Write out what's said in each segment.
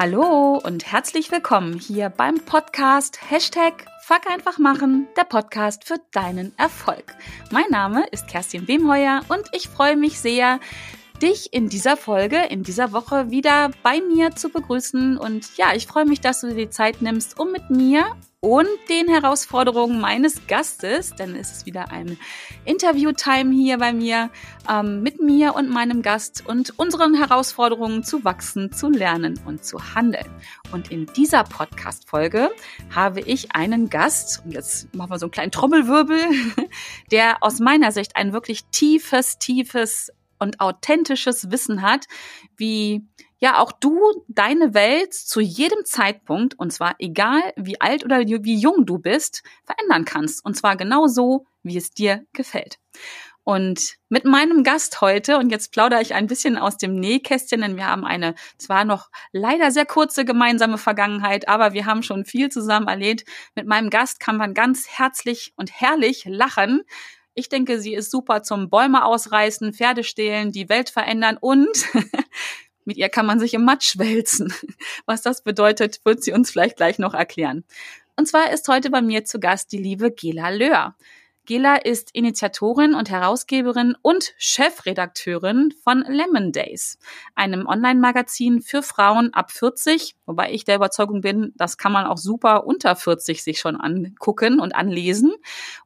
Hallo und herzlich willkommen hier beim Podcast Hashtag Fuck einfach machen, der Podcast für deinen Erfolg. Mein Name ist Kerstin Wemheuer und ich freue mich sehr, dich in dieser Folge, in dieser Woche wieder bei mir zu begrüßen. Und ja, ich freue mich, dass du dir die Zeit nimmst, um mit mir und den Herausforderungen meines Gastes, denn es ist wieder ein Interview-Time hier bei mir, ähm, mit mir und meinem Gast und unseren Herausforderungen zu wachsen, zu lernen und zu handeln. Und in dieser Podcast-Folge habe ich einen Gast, und jetzt machen wir so einen kleinen Trommelwirbel, der aus meiner Sicht ein wirklich tiefes, tiefes und authentisches Wissen hat, wie ja auch du deine Welt zu jedem Zeitpunkt, und zwar egal wie alt oder wie jung du bist, verändern kannst. Und zwar genau so, wie es dir gefällt. Und mit meinem Gast heute, und jetzt plaudere ich ein bisschen aus dem Nähkästchen, denn wir haben eine zwar noch leider sehr kurze gemeinsame Vergangenheit, aber wir haben schon viel zusammen erlebt. Mit meinem Gast kann man ganz herzlich und herrlich lachen. Ich denke, sie ist super zum Bäume ausreißen, Pferde stehlen, die Welt verändern und Mit ihr kann man sich im Matsch wälzen. Was das bedeutet, wird sie uns vielleicht gleich noch erklären. Und zwar ist heute bei mir zu Gast die liebe Gela Löhr. Gela ist Initiatorin und Herausgeberin und Chefredakteurin von Lemon Days, einem Online-Magazin für Frauen ab 40, wobei ich der Überzeugung bin, das kann man auch super unter 40 sich schon angucken und anlesen.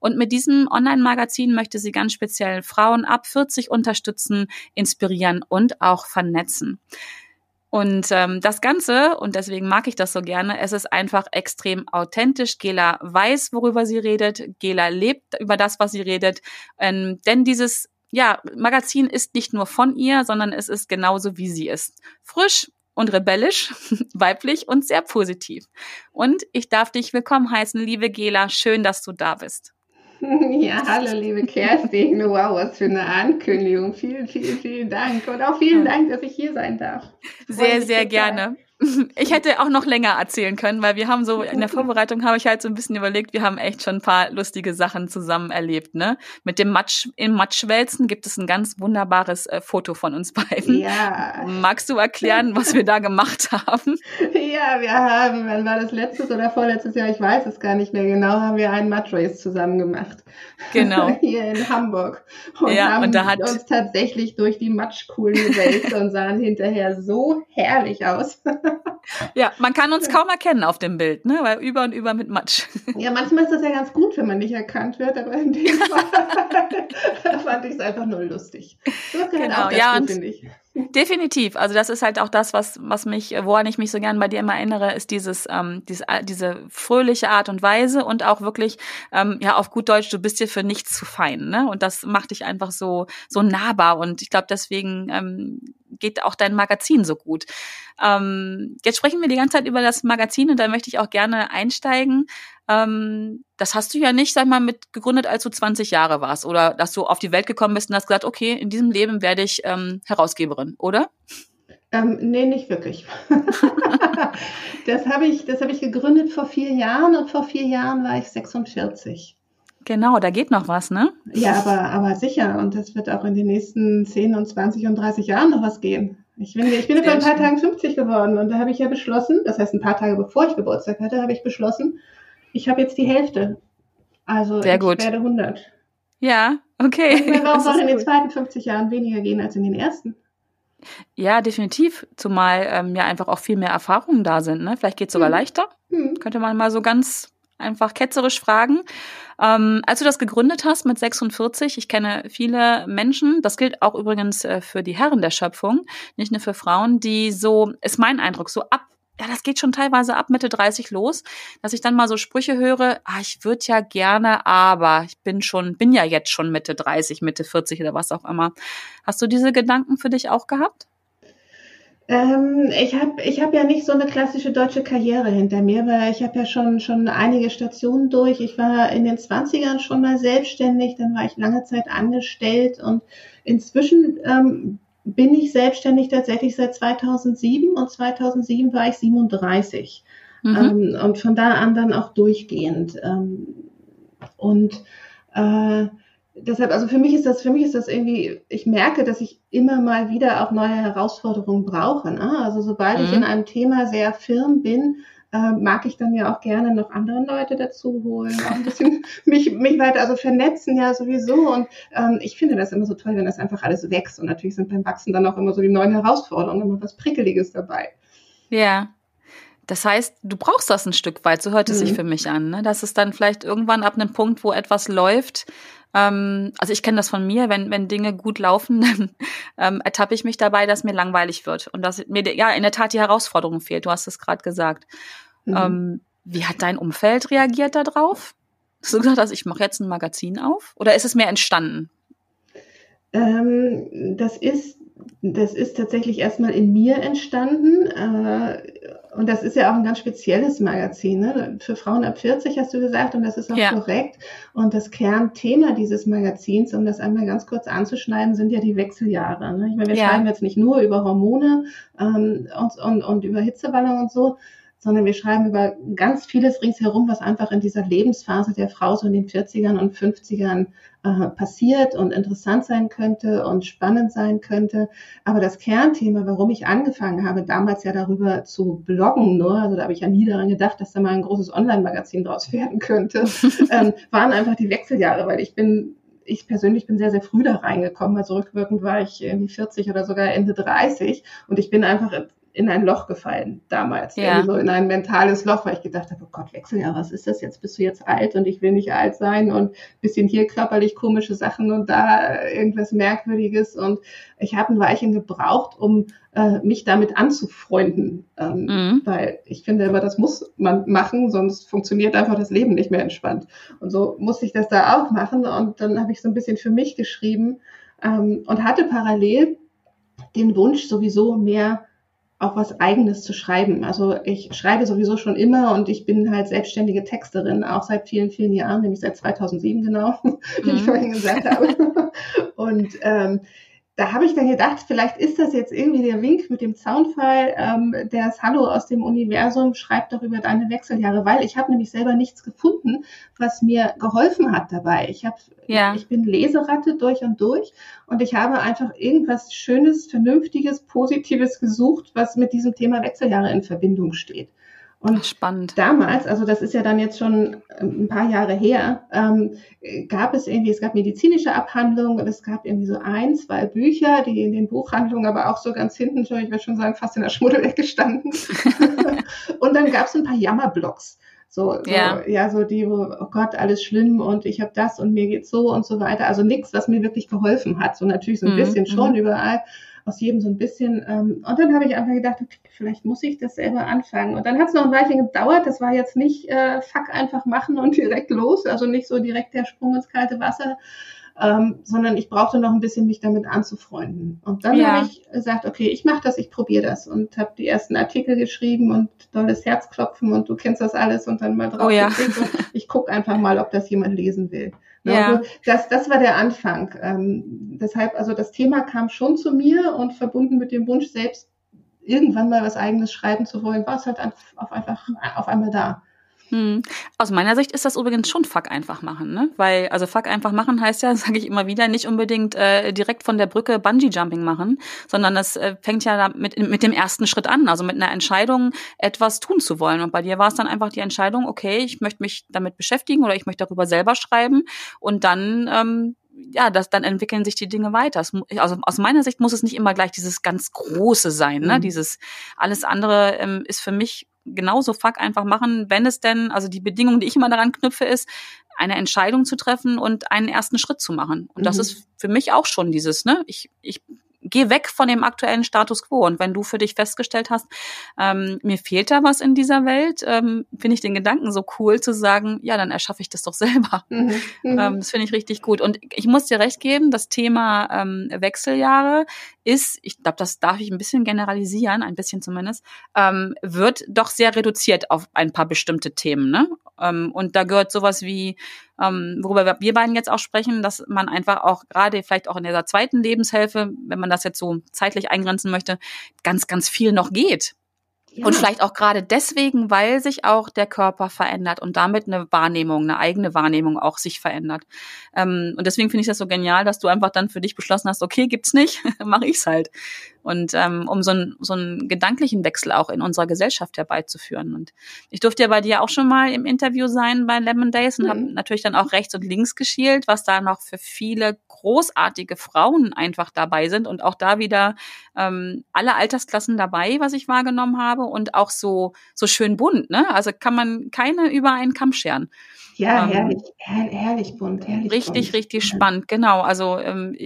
Und mit diesem Online-Magazin möchte sie ganz speziell Frauen ab 40 unterstützen, inspirieren und auch vernetzen. Und ähm, das Ganze, und deswegen mag ich das so gerne, es ist einfach extrem authentisch. Gela weiß, worüber sie redet. Gela lebt über das, was sie redet. Ähm, denn dieses ja, Magazin ist nicht nur von ihr, sondern es ist genauso, wie sie ist. Frisch und rebellisch, weiblich und sehr positiv. Und ich darf dich willkommen heißen, liebe Gela. Schön, dass du da bist. Ja, hallo liebe Kerstin. Wow, was für eine Ankündigung. Vielen, vielen, vielen Dank. Und auch vielen Dank, dass ich hier sein darf. Sehr, sehr gerne. Ich hätte auch noch länger erzählen können, weil wir haben so, in der Vorbereitung habe ich halt so ein bisschen überlegt, wir haben echt schon ein paar lustige Sachen zusammen erlebt, ne? Mit dem Matsch, im Matschwälzen gibt es ein ganz wunderbares äh, Foto von uns beiden. Ja. Magst du erklären, was wir da gemacht haben? Ja, wir haben, wann war das letztes oder vorletztes Jahr? Ich weiß es gar nicht mehr genau, haben wir einen Matchrace zusammen gemacht. Genau. Hier in Hamburg. Und ja, haben und da hat uns tatsächlich durch die Matschkuhlen gewälzt und sahen hinterher so herrlich aus. Ja, man kann uns kaum erkennen auf dem Bild, ne? Weil über und über mit Matsch. Ja, manchmal ist das ja ganz gut, wenn man nicht erkannt wird, aber in dem Fall fand ich es einfach nur lustig. Das genau, ja, gut, finde ich. Definitiv. Also das ist halt auch das, was, was mich, woran ich mich so gern bei dir immer erinnere, ist dieses, ähm, diese, diese fröhliche Art und Weise und auch wirklich, ähm, ja, auf gut Deutsch, du bist dir für nichts zu fein, ne? Und das macht dich einfach so, so nahbar. Und ich glaube, deswegen ähm, geht auch dein Magazin so gut. Ähm, jetzt sprechen wir die ganze Zeit über das Magazin und da möchte ich auch gerne einsteigen. Ähm, das hast du ja nicht, sag mal, mit gegründet, als du 20 Jahre warst oder dass du auf die Welt gekommen bist und hast gesagt, okay, in diesem Leben werde ich ähm, Herausgeberin, oder? Ähm, nee, nicht wirklich. das habe ich, das ich gegründet vor vier Jahren und vor vier Jahren war ich 46. Genau, da geht noch was, ne? Ja, aber, aber sicher. Und das wird auch in den nächsten 10 und 20 und 30 Jahren noch was gehen. Ich bin, ich bin vor ein paar Tagen 50 geworden und da habe ich ja beschlossen, das heißt ein paar Tage bevor ich Geburtstag hatte, habe ich beschlossen, ich habe jetzt die Hälfte. Also Sehr ich gut. werde 100. Ja, okay. Und warum soll in den zweiten 50 Jahren weniger gehen als in den ersten? Ja, definitiv. Zumal ähm, ja einfach auch viel mehr Erfahrungen da sind. Ne? Vielleicht geht es sogar hm. leichter. Hm. Könnte man mal so ganz einfach ketzerisch fragen. Ähm, als du das gegründet hast mit 46, ich kenne viele Menschen, das gilt auch übrigens äh, für die Herren der Schöpfung, nicht nur für Frauen, die so, ist mein Eindruck, so ab ja, das geht schon teilweise ab Mitte 30 los, dass ich dann mal so Sprüche höre, ah, ich würde ja gerne, aber ich bin schon, bin ja jetzt schon Mitte 30, Mitte 40 oder was auch immer. Hast du diese Gedanken für dich auch gehabt? Ähm, ich habe ich hab ja nicht so eine klassische deutsche Karriere hinter mir, weil ich habe ja schon, schon einige Stationen durch. Ich war in den 20ern schon mal selbstständig, dann war ich lange Zeit angestellt und inzwischen ähm, bin ich selbstständig tatsächlich seit 2007 und 2007 war ich 37. Mhm. Ähm, und von da an dann auch durchgehend. Ähm, und äh, deshalb, also für mich ist das, für mich ist das irgendwie, ich merke, dass ich immer mal wieder auch neue Herausforderungen brauche. Ne? Also sobald mhm. ich in einem Thema sehr firm bin, äh, mag ich dann ja auch gerne noch andere Leute dazu holen, auch ein bisschen mich, mich weiter, also vernetzen ja sowieso. Und ähm, ich finde das immer so toll, wenn das einfach alles wächst. Und natürlich sind beim Wachsen dann auch immer so die neuen Herausforderungen, immer was Prickeliges dabei. Ja. Das heißt, du brauchst das ein Stück weit, so hört es mhm. sich für mich an. Ne? Dass es dann vielleicht irgendwann ab einem Punkt, wo etwas läuft, ähm, also ich kenne das von mir, wenn, wenn Dinge gut laufen, dann ähm, ertappe ich mich dabei, dass mir langweilig wird und dass mir ja in der Tat die Herausforderung fehlt. Du hast es gerade gesagt. Mhm. Ähm, wie hat dein Umfeld reagiert darauf? Hast du gesagt, dass ich mache jetzt ein Magazin auf? Oder ist es mehr entstanden? Ähm, das ist das ist tatsächlich erstmal in mir entstanden. Äh, und das ist ja auch ein ganz spezielles Magazin, ne? Für Frauen ab 40 hast du gesagt, und das ist auch ja. korrekt. Und das Kernthema dieses Magazins, um das einmal ganz kurz anzuschneiden, sind ja die Wechseljahre. Ne? Ich meine, wir ja. schreiben jetzt nicht nur über Hormone ähm, und, und, und über Hitzewallung und so, sondern wir schreiben über ganz vieles ringsherum, was einfach in dieser Lebensphase der Frau so in den 40ern und 50ern äh, passiert und interessant sein könnte und spannend sein könnte. Aber das Kernthema, warum ich angefangen habe, damals ja darüber zu bloggen, nur, also da habe ich ja nie daran gedacht, dass da mal ein großes Online-Magazin draus werden könnte, ähm, waren einfach die Wechseljahre, weil ich bin ich persönlich bin sehr, sehr früh da reingekommen. Also rückwirkend war ich irgendwie 40 oder sogar Ende 30 und ich bin einfach in ein Loch gefallen damals. Ja. So in ein mentales Loch, weil ich gedacht habe, oh Gott, Wechseljahr, was ist das jetzt? Bist du jetzt alt und ich will nicht alt sein und bisschen hier körperlich komische Sachen und da irgendwas Merkwürdiges. Und ich habe ein Weilchen gebraucht, um äh, mich damit anzufreunden. Ähm, mhm. Weil ich finde immer, das muss man machen, sonst funktioniert einfach das Leben nicht mehr entspannt. Und so musste ich das da auch machen. Und dann habe ich so ein bisschen für mich geschrieben ähm, und hatte parallel den Wunsch, sowieso mehr auch was Eigenes zu schreiben. Also ich schreibe sowieso schon immer und ich bin halt selbstständige Texterin, auch seit vielen, vielen Jahren, nämlich seit 2007 genau, wie mhm. ich vorhin gesagt habe. Und ähm, da habe ich dann gedacht, vielleicht ist das jetzt irgendwie der Wink mit dem Zaunfall, ähm, das Hallo aus dem Universum, schreib doch über deine Wechseljahre, weil ich habe nämlich selber nichts gefunden, was mir geholfen hat dabei. Ich habe, ja. ich bin Leseratte durch und durch und ich habe einfach irgendwas Schönes, Vernünftiges, Positives gesucht, was mit diesem Thema Wechseljahre in Verbindung steht. Und Spannend. damals, also das ist ja dann jetzt schon ähm, ein paar Jahre her, ähm, gab es irgendwie, es gab medizinische Abhandlungen, es gab irgendwie so ein, zwei Bücher, die in den Buchhandlungen aber auch so ganz hinten, ich würde schon sagen, fast in der Schmuddelecke standen. und dann gab es ein paar Jammerblogs. So, so ja. ja, so die, wo, oh Gott, alles schlimm und ich habe das und mir geht's so und so weiter. Also nichts, was mir wirklich geholfen hat. So natürlich so ein mhm. bisschen schon mhm. überall aus jedem so ein bisschen. Ähm, und dann habe ich einfach gedacht, okay, vielleicht muss ich das selber anfangen. Und dann hat es noch ein Weilchen gedauert. Das war jetzt nicht äh, fuck einfach machen und direkt los, also nicht so direkt der Sprung ins kalte Wasser. Ähm, sondern ich brauchte noch ein bisschen mich damit anzufreunden. Und dann ja. habe ich gesagt, okay, ich mache das, ich probiere das und habe die ersten Artikel geschrieben und tolles Herzklopfen und du kennst das alles und dann mal drauf oh, ja. und ich gucke einfach mal, ob das jemand lesen will. Ne, ja. Also das, das war der Anfang. Ähm, deshalb, also das Thema kam schon zu mir und verbunden mit dem Wunsch, selbst irgendwann mal was eigenes schreiben zu wollen, war es halt auf, einfach auf einmal da. Hm. Aus meiner Sicht ist das übrigens schon Fuck einfach machen, ne? Weil, also Fuck einfach machen heißt ja, sage ich immer wieder, nicht unbedingt äh, direkt von der Brücke Bungee-Jumping machen, sondern das äh, fängt ja mit, mit dem ersten Schritt an, also mit einer Entscheidung, etwas tun zu wollen. Und bei dir war es dann einfach die Entscheidung, okay, ich möchte mich damit beschäftigen oder ich möchte darüber selber schreiben und dann ähm, ja, das, dann entwickeln sich die Dinge weiter. Also aus meiner Sicht muss es nicht immer gleich dieses ganz Große sein. Ne? Mhm. Dieses alles andere ähm, ist für mich genauso fuck einfach machen, wenn es denn, also die Bedingung, die ich immer daran knüpfe, ist, eine Entscheidung zu treffen und einen ersten Schritt zu machen. Und mhm. das ist für mich auch schon dieses, ne? Ich, ich geh weg von dem aktuellen Status quo. Und wenn du für dich festgestellt hast, ähm, mir fehlt da was in dieser Welt, ähm, finde ich den Gedanken so cool zu sagen, ja, dann erschaffe ich das doch selber. Mhm. Mhm. Ähm, das finde ich richtig gut. Und ich muss dir recht geben, das Thema ähm, Wechseljahre ist, ich glaube, das darf ich ein bisschen generalisieren, ein bisschen zumindest, ähm, wird doch sehr reduziert auf ein paar bestimmte Themen. Ne? Ähm, und da gehört sowas wie ähm, worüber wir beiden jetzt auch sprechen, dass man einfach auch gerade vielleicht auch in dieser zweiten Lebenshälfte, wenn man das jetzt so zeitlich eingrenzen möchte, ganz, ganz viel noch geht. Ja. Und vielleicht auch gerade deswegen, weil sich auch der Körper verändert und damit eine Wahrnehmung, eine eigene Wahrnehmung auch sich verändert. Ähm, und deswegen finde ich das so genial, dass du einfach dann für dich beschlossen hast, okay, gibt's nicht, mache ich's halt. Und ähm, um so, ein, so einen gedanklichen Wechsel auch in unserer Gesellschaft herbeizuführen. Und ich durfte ja bei dir auch schon mal im Interview sein bei Lemon Days und mhm. habe natürlich dann auch rechts und links geschielt, was da noch für viele großartige Frauen einfach dabei sind und auch da wieder ähm, alle Altersklassen dabei, was ich wahrgenommen habe und auch so so schön bunt, ne? Also kann man keine über einen Kamm scheren. Ja, ähm, herrlich, her herrlich bunt, herrlich Richtig, bunt. richtig spannend, genau. Also ähm,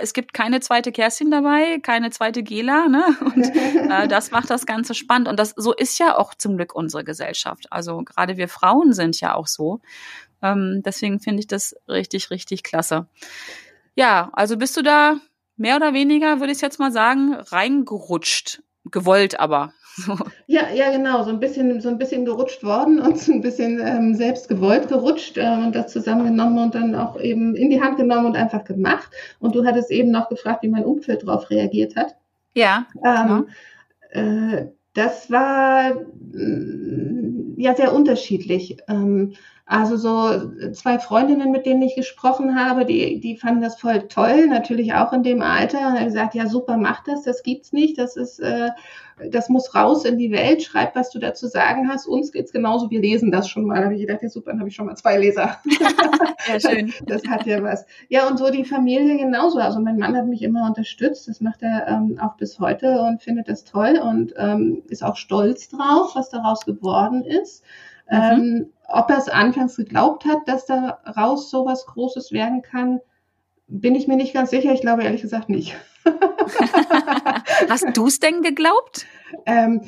es gibt keine zweite Kerstin dabei, keine zweite Gela, ne? Und äh, das macht das Ganze spannend. Und das so ist ja auch zum Glück unsere Gesellschaft. Also gerade wir Frauen sind ja auch so. Ähm, deswegen finde ich das richtig, richtig klasse. Ja, also bist du da mehr oder weniger, würde ich jetzt mal sagen, reingerutscht. Gewollt aber. Ja, ja, genau, so ein bisschen, so ein bisschen gerutscht worden und so ein bisschen ähm, selbst gewollt gerutscht äh, und das zusammengenommen und dann auch eben in die Hand genommen und einfach gemacht. Und du hattest eben noch gefragt, wie mein Umfeld darauf reagiert hat. Ja. Ähm, genau. äh, das war mm, ja sehr unterschiedlich. Ähm, also so zwei Freundinnen, mit denen ich gesprochen habe, die, die fanden das voll toll, natürlich auch in dem Alter. Und haben gesagt, ja super, mach das, das gibt's nicht, das ist, äh, das muss raus in die Welt, schreib, was du dazu sagen hast. Uns geht's genauso, wir lesen das schon mal. Da habe ich gedacht, ja super, dann habe ich schon mal zwei Leser. ja, schön. Das hat ja was. Ja, und so die Familie genauso. Also mein Mann hat mich immer unterstützt, das macht er ähm, auch bis heute und findet das toll und ähm, ist auch stolz drauf, was daraus geworden ist. Mhm. Ähm, ob er es anfangs geglaubt hat, dass daraus so was Großes werden kann, bin ich mir nicht ganz sicher. Ich glaube ehrlich gesagt nicht. Hast du es denn geglaubt? Ähm,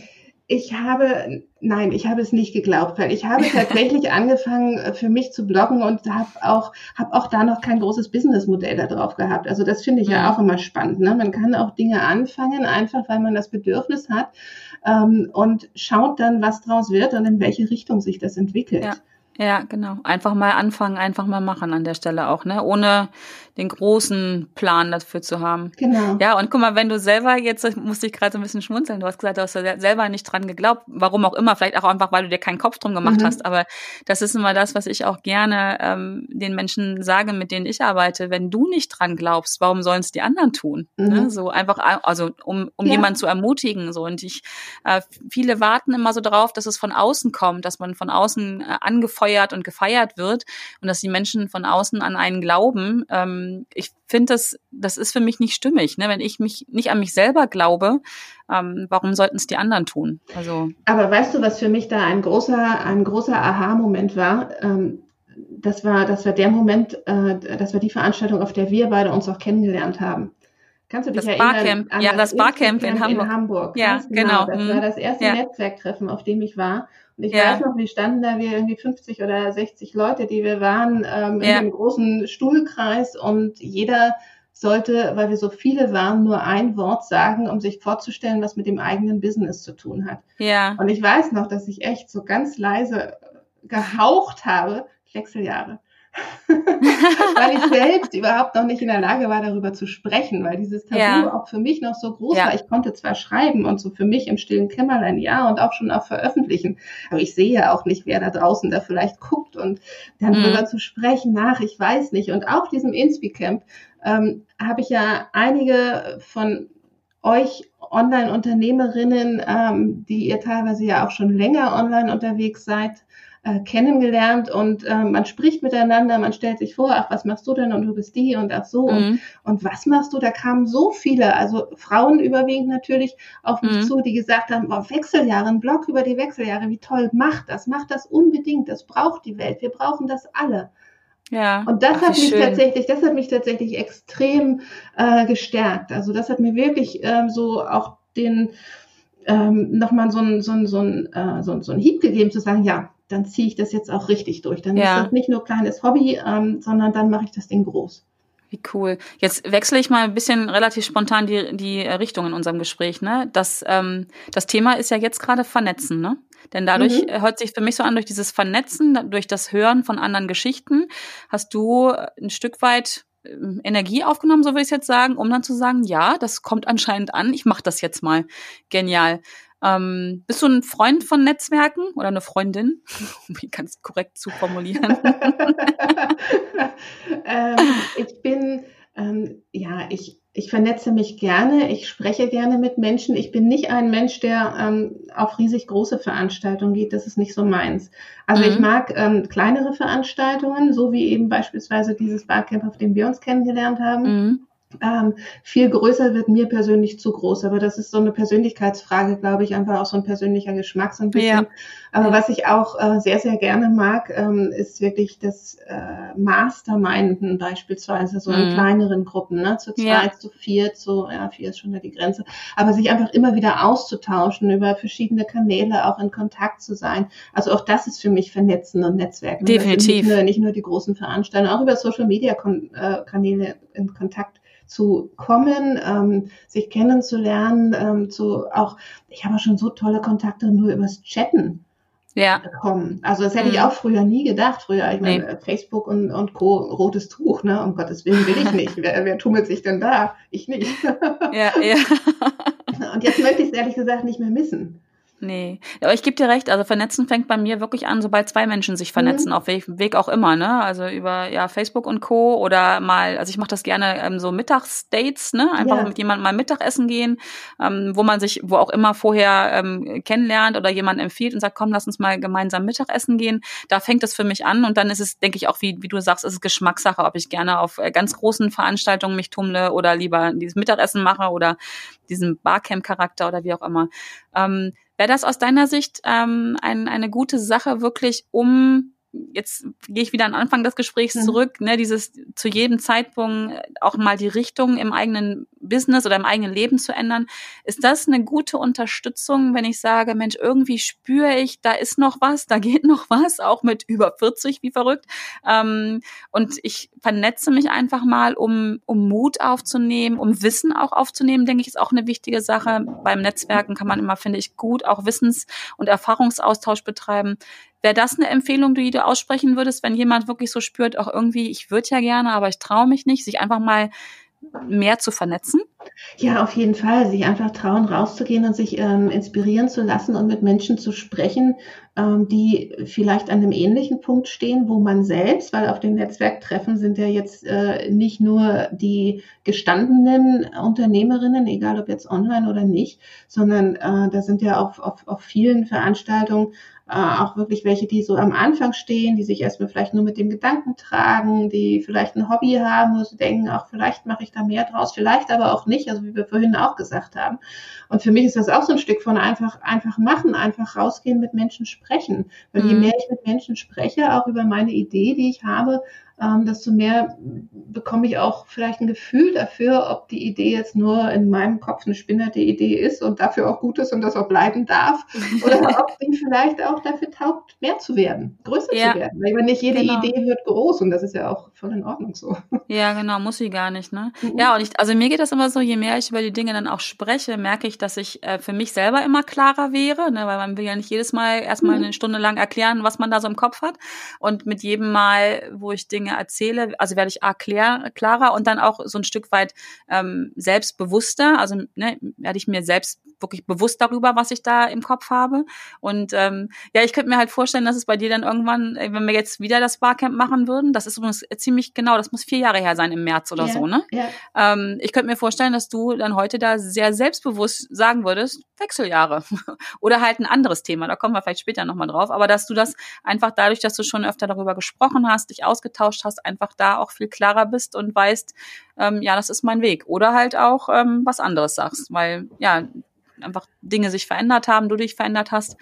ich habe, nein, ich habe es nicht geglaubt, weil ich habe tatsächlich angefangen äh, für mich zu bloggen und habe auch, habe auch da noch kein großes Businessmodell da drauf gehabt. Also das finde ich ja mhm. auch immer spannend. Ne? Man kann auch Dinge anfangen, einfach weil man das Bedürfnis hat ähm, und schaut dann, was draus wird und in welche Richtung sich das entwickelt. Ja. Ja, genau. Einfach mal anfangen, einfach mal machen an der Stelle auch, ne? Ohne den großen Plan dafür zu haben. Genau. Ja, und guck mal, wenn du selber jetzt, musste ich gerade so ein bisschen schmunzeln, du hast gesagt, du hast ja selber nicht dran geglaubt, warum auch immer, vielleicht auch einfach, weil du dir keinen Kopf drum gemacht mhm. hast, aber das ist immer das, was ich auch gerne ähm, den Menschen sage, mit denen ich arbeite, wenn du nicht dran glaubst, warum sollen es die anderen tun? Ne? Mhm. Ne? So einfach, also um, um ja. jemanden zu ermutigen, so und ich, äh, viele warten immer so drauf, dass es von außen kommt, dass man von außen äh, angefeuert und gefeiert wird und dass die Menschen von außen an einen glauben, ähm, ich finde, das, das ist für mich nicht stimmig. Ne? Wenn ich mich nicht an mich selber glaube, ähm, warum sollten es die anderen tun? Also. Aber weißt du, was für mich da ein großer, ein großer Aha-Moment war? Ähm, das war, das war der Moment, äh, das war die Veranstaltung, auf der wir beide uns auch kennengelernt haben. Kannst du dich das erinnern? Barcamp, ja, das, das Barcamp in Hamburg. In Hamburg. Ja, genau. genau. Das war mhm. das erste ja. Netzwerktreffen, auf dem ich war. Und ich ja. weiß noch, wir standen da, wir irgendwie 50 oder 60 Leute, die wir waren, ähm, ja. in einem großen Stuhlkreis und jeder sollte, weil wir so viele waren, nur ein Wort sagen, um sich vorzustellen, was mit dem eigenen Business zu tun hat. Ja. Und ich weiß noch, dass ich echt so ganz leise gehaucht habe, Wechseljahre. weil ich selbst überhaupt noch nicht in der Lage war, darüber zu sprechen, weil dieses Tabu ja. auch für mich noch so groß ja. war. Ich konnte zwar schreiben und so für mich im stillen Kämmerlein, ja, und auch schon auch veröffentlichen, aber ich sehe ja auch nicht, wer da draußen da vielleicht guckt und dann mhm. darüber zu sprechen, nach, ich weiß nicht. Und auf diesem Inspicamp ähm, habe ich ja einige von euch Online-Unternehmerinnen, ähm, die ihr teilweise ja auch schon länger online unterwegs seid, äh, kennengelernt und äh, man spricht miteinander, man stellt sich vor, ach, was machst du denn und du bist die und ach so mhm. und, und was machst du? Da kamen so viele, also Frauen überwiegend natürlich auf mich mhm. zu, die gesagt haben, oh, Wechseljahre, ein Blog über die Wechseljahre, wie toll, macht das, macht das unbedingt, das braucht die Welt, wir brauchen das alle. Ja. Und das ach, hat mich schön. tatsächlich, das hat mich tatsächlich extrem äh, gestärkt. Also das hat mir wirklich ähm, so auch den ähm, nochmal so ein, so so ein, äh, so, so ein Hieb gegeben, zu sagen, ja, dann ziehe ich das jetzt auch richtig durch. Dann ja. ist das nicht nur kleines Hobby, ähm, sondern dann mache ich das Ding groß. Wie cool. Jetzt wechsle ich mal ein bisschen relativ spontan die, die Richtung in unserem Gespräch. Ne? Das, ähm, das Thema ist ja jetzt gerade Vernetzen. Ne? Denn dadurch mhm. hört sich für mich so an, durch dieses Vernetzen, durch das Hören von anderen Geschichten, hast du ein Stück weit ähm, Energie aufgenommen, so will ich jetzt sagen, um dann zu sagen, ja, das kommt anscheinend an, ich mache das jetzt mal. Genial. Ähm, bist du ein Freund von Netzwerken oder eine Freundin? Kannst du korrekt zu formulieren? ähm, ich bin, ähm, ja, ich, ich vernetze mich gerne, ich spreche gerne mit Menschen. Ich bin nicht ein Mensch, der ähm, auf riesig große Veranstaltungen geht. Das ist nicht so meins. Also mhm. ich mag ähm, kleinere Veranstaltungen, so wie eben beispielsweise dieses Barcamp, auf dem wir uns kennengelernt haben. Mhm. Ähm, viel größer wird mir persönlich zu groß, aber das ist so eine Persönlichkeitsfrage, glaube ich, einfach auch so ein persönlicher Geschmack so ein bisschen. Ja. Aber was ich auch äh, sehr, sehr gerne mag, ähm, ist wirklich das äh, Masterminden beispielsweise, so in mhm. kleineren Gruppen, ne? zu zweit, ja. zu vier, zu, ja, vier ist schon da die Grenze, aber sich einfach immer wieder auszutauschen, über verschiedene Kanäle auch in Kontakt zu sein. Also auch das ist für mich Vernetzen und Netzwerken. Definitiv. Nicht nur, nicht nur die großen Veranstaltungen, auch über Social Media äh, Kanäle in Kontakt zu kommen, ähm, sich kennenzulernen, ähm, zu auch, ich habe schon so tolle Kontakte nur übers Chatten ja. bekommen. Also das hätte mhm. ich auch früher nie gedacht. Früher, ich meine, nee. Facebook und, und Co. rotes Tuch, ne? Um Gottes Willen will ich nicht. wer, wer tummelt sich denn da? Ich nicht. ja, ja. und jetzt möchte ich es ehrlich gesagt nicht mehr missen. Nee, aber ich gebe dir recht, also vernetzen fängt bei mir wirklich an, sobald zwei Menschen sich vernetzen, mhm. auf welchem Weg auch immer, ne? Also über ja Facebook und Co. oder mal, also ich mache das gerne ähm, so Mittagsdates, ne? Einfach ja. mit jemandem mal Mittagessen gehen, ähm, wo man sich, wo auch immer vorher ähm, kennenlernt oder jemand empfiehlt und sagt, komm, lass uns mal gemeinsam Mittagessen gehen. Da fängt es für mich an und dann ist es, denke ich, auch, wie, wie du sagst, ist es Geschmackssache, ob ich gerne auf äh, ganz großen Veranstaltungen mich tummle oder lieber dieses Mittagessen mache oder diesen Barcamp-Charakter oder wie auch immer. Ähm, Wäre das aus deiner Sicht ähm, ein, eine gute Sache, wirklich um jetzt gehe ich wieder an Anfang des Gesprächs mhm. zurück, ne, dieses zu jedem Zeitpunkt auch mal die Richtung im eigenen Business oder im eigenen Leben zu ändern. Ist das eine gute Unterstützung, wenn ich sage, Mensch, irgendwie spüre ich, da ist noch was, da geht noch was, auch mit über 40 wie verrückt. Ähm, und ich vernetze mich einfach mal, um, um Mut aufzunehmen, um Wissen auch aufzunehmen, denke ich, ist auch eine wichtige Sache. Beim Netzwerken kann man immer, finde ich, gut auch Wissens- und Erfahrungsaustausch betreiben. Wäre das eine Empfehlung, die du aussprechen würdest, wenn jemand wirklich so spürt, auch irgendwie, ich würde ja gerne, aber ich traue mich nicht, sich einfach mal mehr zu vernetzen? Ja, auf jeden Fall. Sich einfach trauen, rauszugehen und sich ähm, inspirieren zu lassen und mit Menschen zu sprechen, ähm, die vielleicht an einem ähnlichen Punkt stehen, wo man selbst, weil auf den Netzwerktreffen sind ja jetzt äh, nicht nur die gestandenen Unternehmerinnen, egal ob jetzt online oder nicht, sondern äh, da sind ja auf, auf, auf vielen Veranstaltungen auch wirklich welche, die so am Anfang stehen, die sich erstmal vielleicht nur mit dem Gedanken tragen, die vielleicht ein Hobby haben, wo sie denken, auch vielleicht mache ich da mehr draus, vielleicht aber auch nicht, also wie wir vorhin auch gesagt haben. Und für mich ist das auch so ein Stück von einfach, einfach machen, einfach rausgehen, mit Menschen sprechen. Weil je mhm. mehr ich mit Menschen spreche, auch über meine Idee, die ich habe, ähm, desto mehr bekomme ich auch vielleicht ein Gefühl dafür, ob die Idee jetzt nur in meinem Kopf eine spinnerte Idee ist und dafür auch gut ist und das auch bleiben darf. Oder ob die vielleicht auch dafür taugt, mehr zu werden, größer ja. zu werden. Weil nicht jede genau. Idee wird groß und das ist ja auch voll in Ordnung so. Ja, genau, muss sie gar nicht, ne? Mhm. Ja, und ich, also mir geht das immer so, je mehr ich über die Dinge dann auch spreche, merke ich, dass ich äh, für mich selber immer klarer wäre, ne? weil man will ja nicht jedes Mal erstmal mhm. eine Stunde lang erklären, was man da so im Kopf hat. Und mit jedem Mal, wo ich Dinge Dinge erzähle, also werde ich A, klar, klarer und dann auch so ein Stück weit ähm, selbstbewusster, also ne, werde ich mir selbst wirklich bewusst darüber, was ich da im Kopf habe. Und ähm, ja, ich könnte mir halt vorstellen, dass es bei dir dann irgendwann, äh, wenn wir jetzt wieder das Barcamp machen würden, das ist übrigens ziemlich genau, das muss vier Jahre her sein im März oder yeah, so, ne? Yeah. Ähm, ich könnte mir vorstellen, dass du dann heute da sehr selbstbewusst sagen würdest, Wechseljahre oder halt ein anderes Thema, da kommen wir vielleicht später nochmal drauf, aber dass du das einfach dadurch, dass du schon öfter darüber gesprochen hast, dich ausgetauscht hast, einfach da auch viel klarer bist und weißt, ähm, ja, das ist mein Weg. Oder halt auch ähm, was anderes sagst, weil ja, einfach Dinge sich verändert haben, du dich verändert hast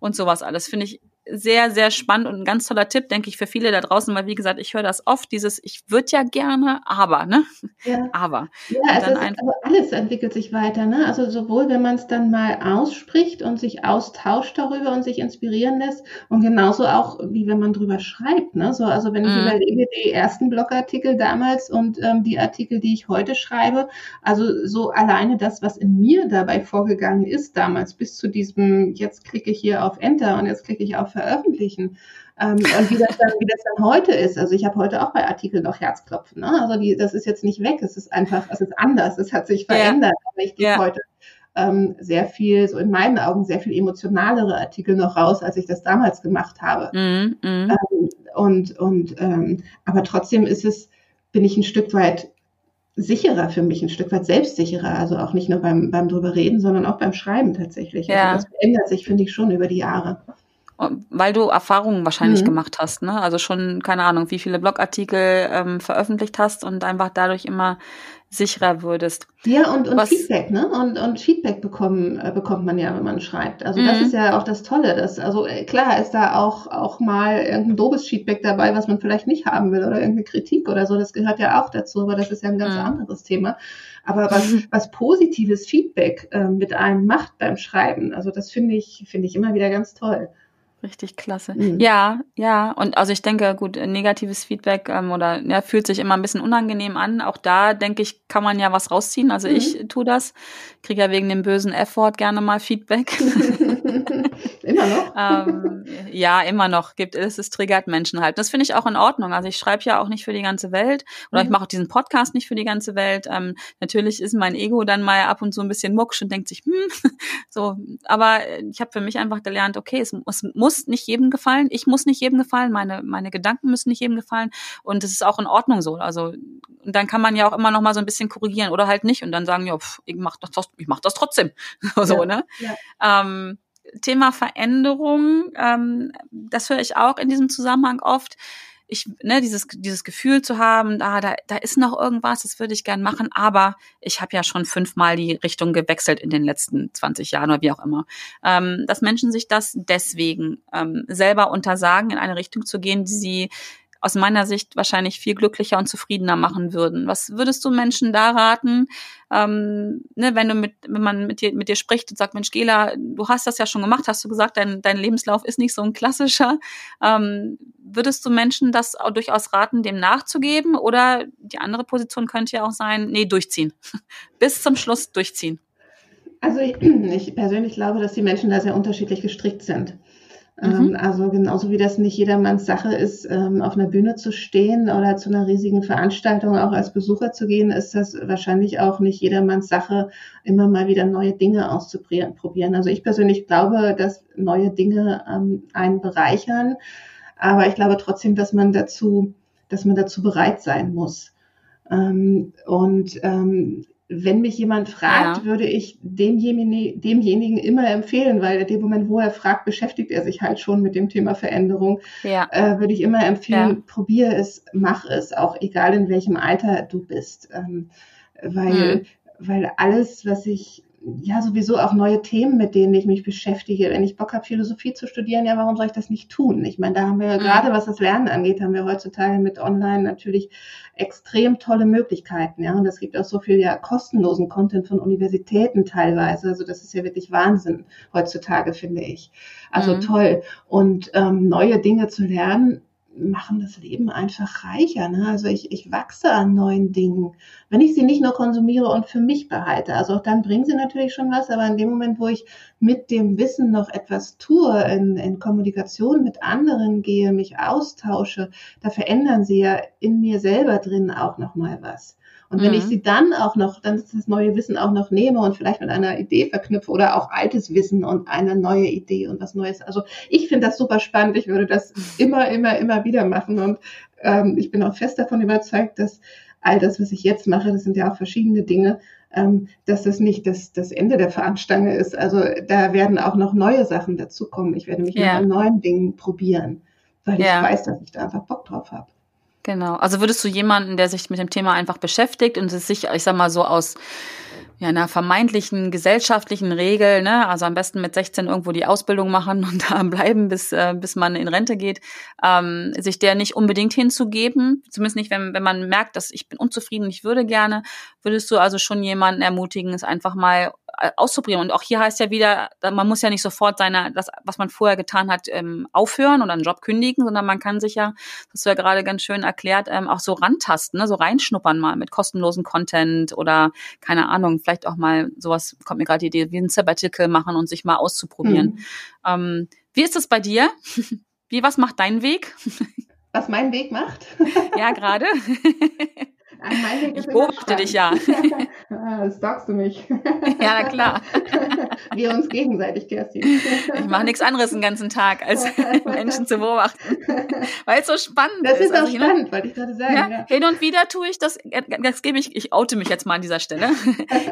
und sowas alles. Finde ich sehr, sehr spannend und ein ganz toller Tipp, denke ich, für viele da draußen, weil wie gesagt, ich höre das oft, dieses, ich würde ja gerne, aber, ne? Ja. Aber. Ja, also, ist, also, alles entwickelt sich weiter, ne? Also sowohl, wenn man es dann mal ausspricht und sich austauscht darüber und sich inspirieren lässt und genauso auch, wie wenn man drüber schreibt, ne? So, also wenn ich mhm. überlege, die ersten Blogartikel damals und ähm, die Artikel, die ich heute schreibe, also so alleine das, was in mir dabei vorgegangen ist damals, bis zu diesem, jetzt klicke ich hier auf Enter und jetzt klicke ich auf veröffentlichen. Ähm, und wie das, dann, wie das dann heute ist. Also ich habe heute auch bei Artikeln noch Herzklopfen. Ne? Also die, das ist jetzt nicht weg, es ist einfach, es ist anders, es hat sich verändert. Ja. Aber ich gebe ja. heute ähm, sehr viel, so in meinen Augen, sehr viel emotionalere Artikel noch raus, als ich das damals gemacht habe. Mm, mm. Ähm, und, und ähm, aber trotzdem ist es, bin ich ein Stück weit sicherer für mich, ein Stück weit selbstsicherer. Also auch nicht nur beim, beim drüber reden, sondern auch beim Schreiben tatsächlich. Also ja. Also das verändert sich, finde ich, schon über die Jahre. Weil du Erfahrungen wahrscheinlich mhm. gemacht hast, ne? Also schon, keine Ahnung, wie viele Blogartikel ähm, veröffentlicht hast und einfach dadurch immer sicherer würdest. Ja, und, und Was, Feedback, ne? Und, und Feedback bekommen, äh, bekommt man ja, wenn man schreibt. Also das mhm. ist ja auch das Tolle. Dass, also äh, klar ist da auch, auch mal irgendein dobes Feedback dabei, was man vielleicht nicht haben will oder irgendeine Kritik oder so. Das gehört ja auch dazu, aber das ist ja ein ganz mhm. anderes Thema. Aber was, was positives Feedback äh, mit einem macht beim Schreiben, also das finde ich, finde ich immer wieder ganz toll. Richtig klasse. Mhm. Ja, ja. Und also ich denke, gut, negatives Feedback ähm, oder ja, fühlt sich immer ein bisschen unangenehm an. Auch da denke ich, kann man ja was rausziehen. Also mhm. ich tue das. Kriege ja wegen dem bösen F-Wort gerne mal Feedback. immer noch? ähm, ja, immer noch. Gibt es, es triggert Menschen halt. Das finde ich auch in Ordnung. Also ich schreibe ja auch nicht für die ganze Welt oder mhm. ich mache auch diesen Podcast nicht für die ganze Welt. Ähm, natürlich ist mein Ego dann mal ab und zu ein bisschen mucksch und denkt sich, hm, so. Aber ich habe für mich einfach gelernt, okay, es, es muss nicht jedem gefallen, ich muss nicht jedem gefallen, meine, meine Gedanken müssen nicht jedem gefallen und es ist auch in Ordnung so. Also und dann kann man ja auch immer noch mal so ein bisschen korrigieren oder halt nicht und dann sagen, ja, pff, ich mach das, ich mach das trotzdem. so, ja, ne? Ja. Ähm, Thema Veränderung, ähm, das höre ich auch in diesem Zusammenhang oft ich, ne, dieses, dieses Gefühl zu haben, da, da, da ist noch irgendwas, das würde ich gern machen, aber ich habe ja schon fünfmal die Richtung gewechselt in den letzten 20 Jahren oder wie auch immer. Ähm, dass Menschen sich das deswegen ähm, selber untersagen, in eine Richtung zu gehen, die sie aus meiner Sicht wahrscheinlich viel glücklicher und zufriedener machen würden. Was würdest du Menschen da raten, ähm, ne, wenn du mit, wenn man mit dir, mit dir spricht und sagt, Mensch, Gela, du hast das ja schon gemacht, hast du gesagt, dein, dein Lebenslauf ist nicht so ein klassischer. Ähm, würdest du Menschen das auch durchaus raten, dem nachzugeben? Oder die andere Position könnte ja auch sein, nee, durchziehen. Bis zum Schluss durchziehen. Also ich, ich persönlich glaube, dass die Menschen da sehr unterschiedlich gestrickt sind. Ähm, mhm. Also genauso wie das nicht jedermanns Sache ist, ähm, auf einer Bühne zu stehen oder zu einer riesigen Veranstaltung auch als Besucher zu gehen, ist das wahrscheinlich auch nicht jedermanns Sache, immer mal wieder neue Dinge auszuprobieren. Also ich persönlich glaube, dass neue Dinge ähm, einen bereichern, aber ich glaube trotzdem, dass man dazu, dass man dazu bereit sein muss. Und wenn mich jemand fragt, ja. würde ich demjenigen, demjenigen immer empfehlen, weil in dem Moment, wo er fragt, beschäftigt er sich halt schon mit dem Thema Veränderung. Ja. Äh, würde ich immer empfehlen, ja. probier es, mach es, auch egal in welchem Alter du bist. Ähm, weil, mhm. weil alles, was ich ja sowieso auch neue Themen, mit denen ich mich beschäftige. Wenn ich Bock habe, Philosophie zu studieren, ja, warum soll ich das nicht tun? Ich meine, da haben wir ja mhm. gerade, was das Lernen angeht, haben wir heutzutage mit Online natürlich extrem tolle Möglichkeiten. Ja, und es gibt auch so viel ja kostenlosen Content von Universitäten teilweise. Also das ist ja wirklich Wahnsinn heutzutage, finde ich. Also mhm. toll. Und ähm, neue Dinge zu lernen, machen das Leben einfach reicher. Ne? Also ich, ich wachse an neuen Dingen, wenn ich sie nicht nur konsumiere und für mich behalte. Also auch dann bringen sie natürlich schon was, aber in dem Moment, wo ich mit dem Wissen noch etwas tue, in, in Kommunikation mit anderen gehe, mich austausche, da verändern sie ja in mir selber drin auch nochmal was. Und wenn mhm. ich sie dann auch noch, dann das neue Wissen auch noch nehme und vielleicht mit einer Idee verknüpfe oder auch altes Wissen und eine neue Idee und was Neues. Also ich finde das super spannend. Ich würde das immer, immer, immer wieder machen. Und ähm, ich bin auch fest davon überzeugt, dass all das, was ich jetzt mache, das sind ja auch verschiedene Dinge, ähm, dass das nicht das, das Ende der Fahnenstange ist. Also da werden auch noch neue Sachen dazukommen. Ich werde mich ja. an neuen Dingen probieren, weil ja. ich weiß, dass ich da einfach Bock drauf habe. Genau. Also würdest du jemanden, der sich mit dem Thema einfach beschäftigt und es sich, ich sag mal so aus ja, einer vermeintlichen gesellschaftlichen Regel, ne, also am besten mit 16 irgendwo die Ausbildung machen und da bleiben, bis, äh, bis man in Rente geht, ähm, sich der nicht unbedingt hinzugeben, zumindest nicht, wenn, wenn man merkt, dass ich bin unzufrieden, ich würde gerne, würdest du also schon jemanden ermutigen, es einfach mal auszuprobieren. Und auch hier heißt ja wieder, man muss ja nicht sofort seine, das, was man vorher getan hat, ähm, aufhören oder einen Job kündigen, sondern man kann sich ja, das hast du ja gerade ganz schön erklärt, ähm, auch so rantasten, ne, so reinschnuppern mal mit kostenlosen Content oder keine Ahnung, vielleicht auch mal sowas, kommt mir gerade die Idee, wie ein Sabbatical machen und sich mal auszuprobieren. Mhm. Ähm, wie ist es bei dir? Wie, was macht dein Weg? Was mein Weg macht? ja, gerade. Ich beobachte dich ja. Ah, stalkst du mich? Ja, na klar. Wir uns gegenseitig, Kerstin. Ich mache nichts anderes den ganzen Tag, als Menschen zu beobachten. Weil es so spannend das ist. ist auch Also, spannend, wollte ich gerade sagen. Ja, Ja. Hin und wieder tue ich das, äh, das gebe ich, ich oute mich jetzt mal an dieser Stelle.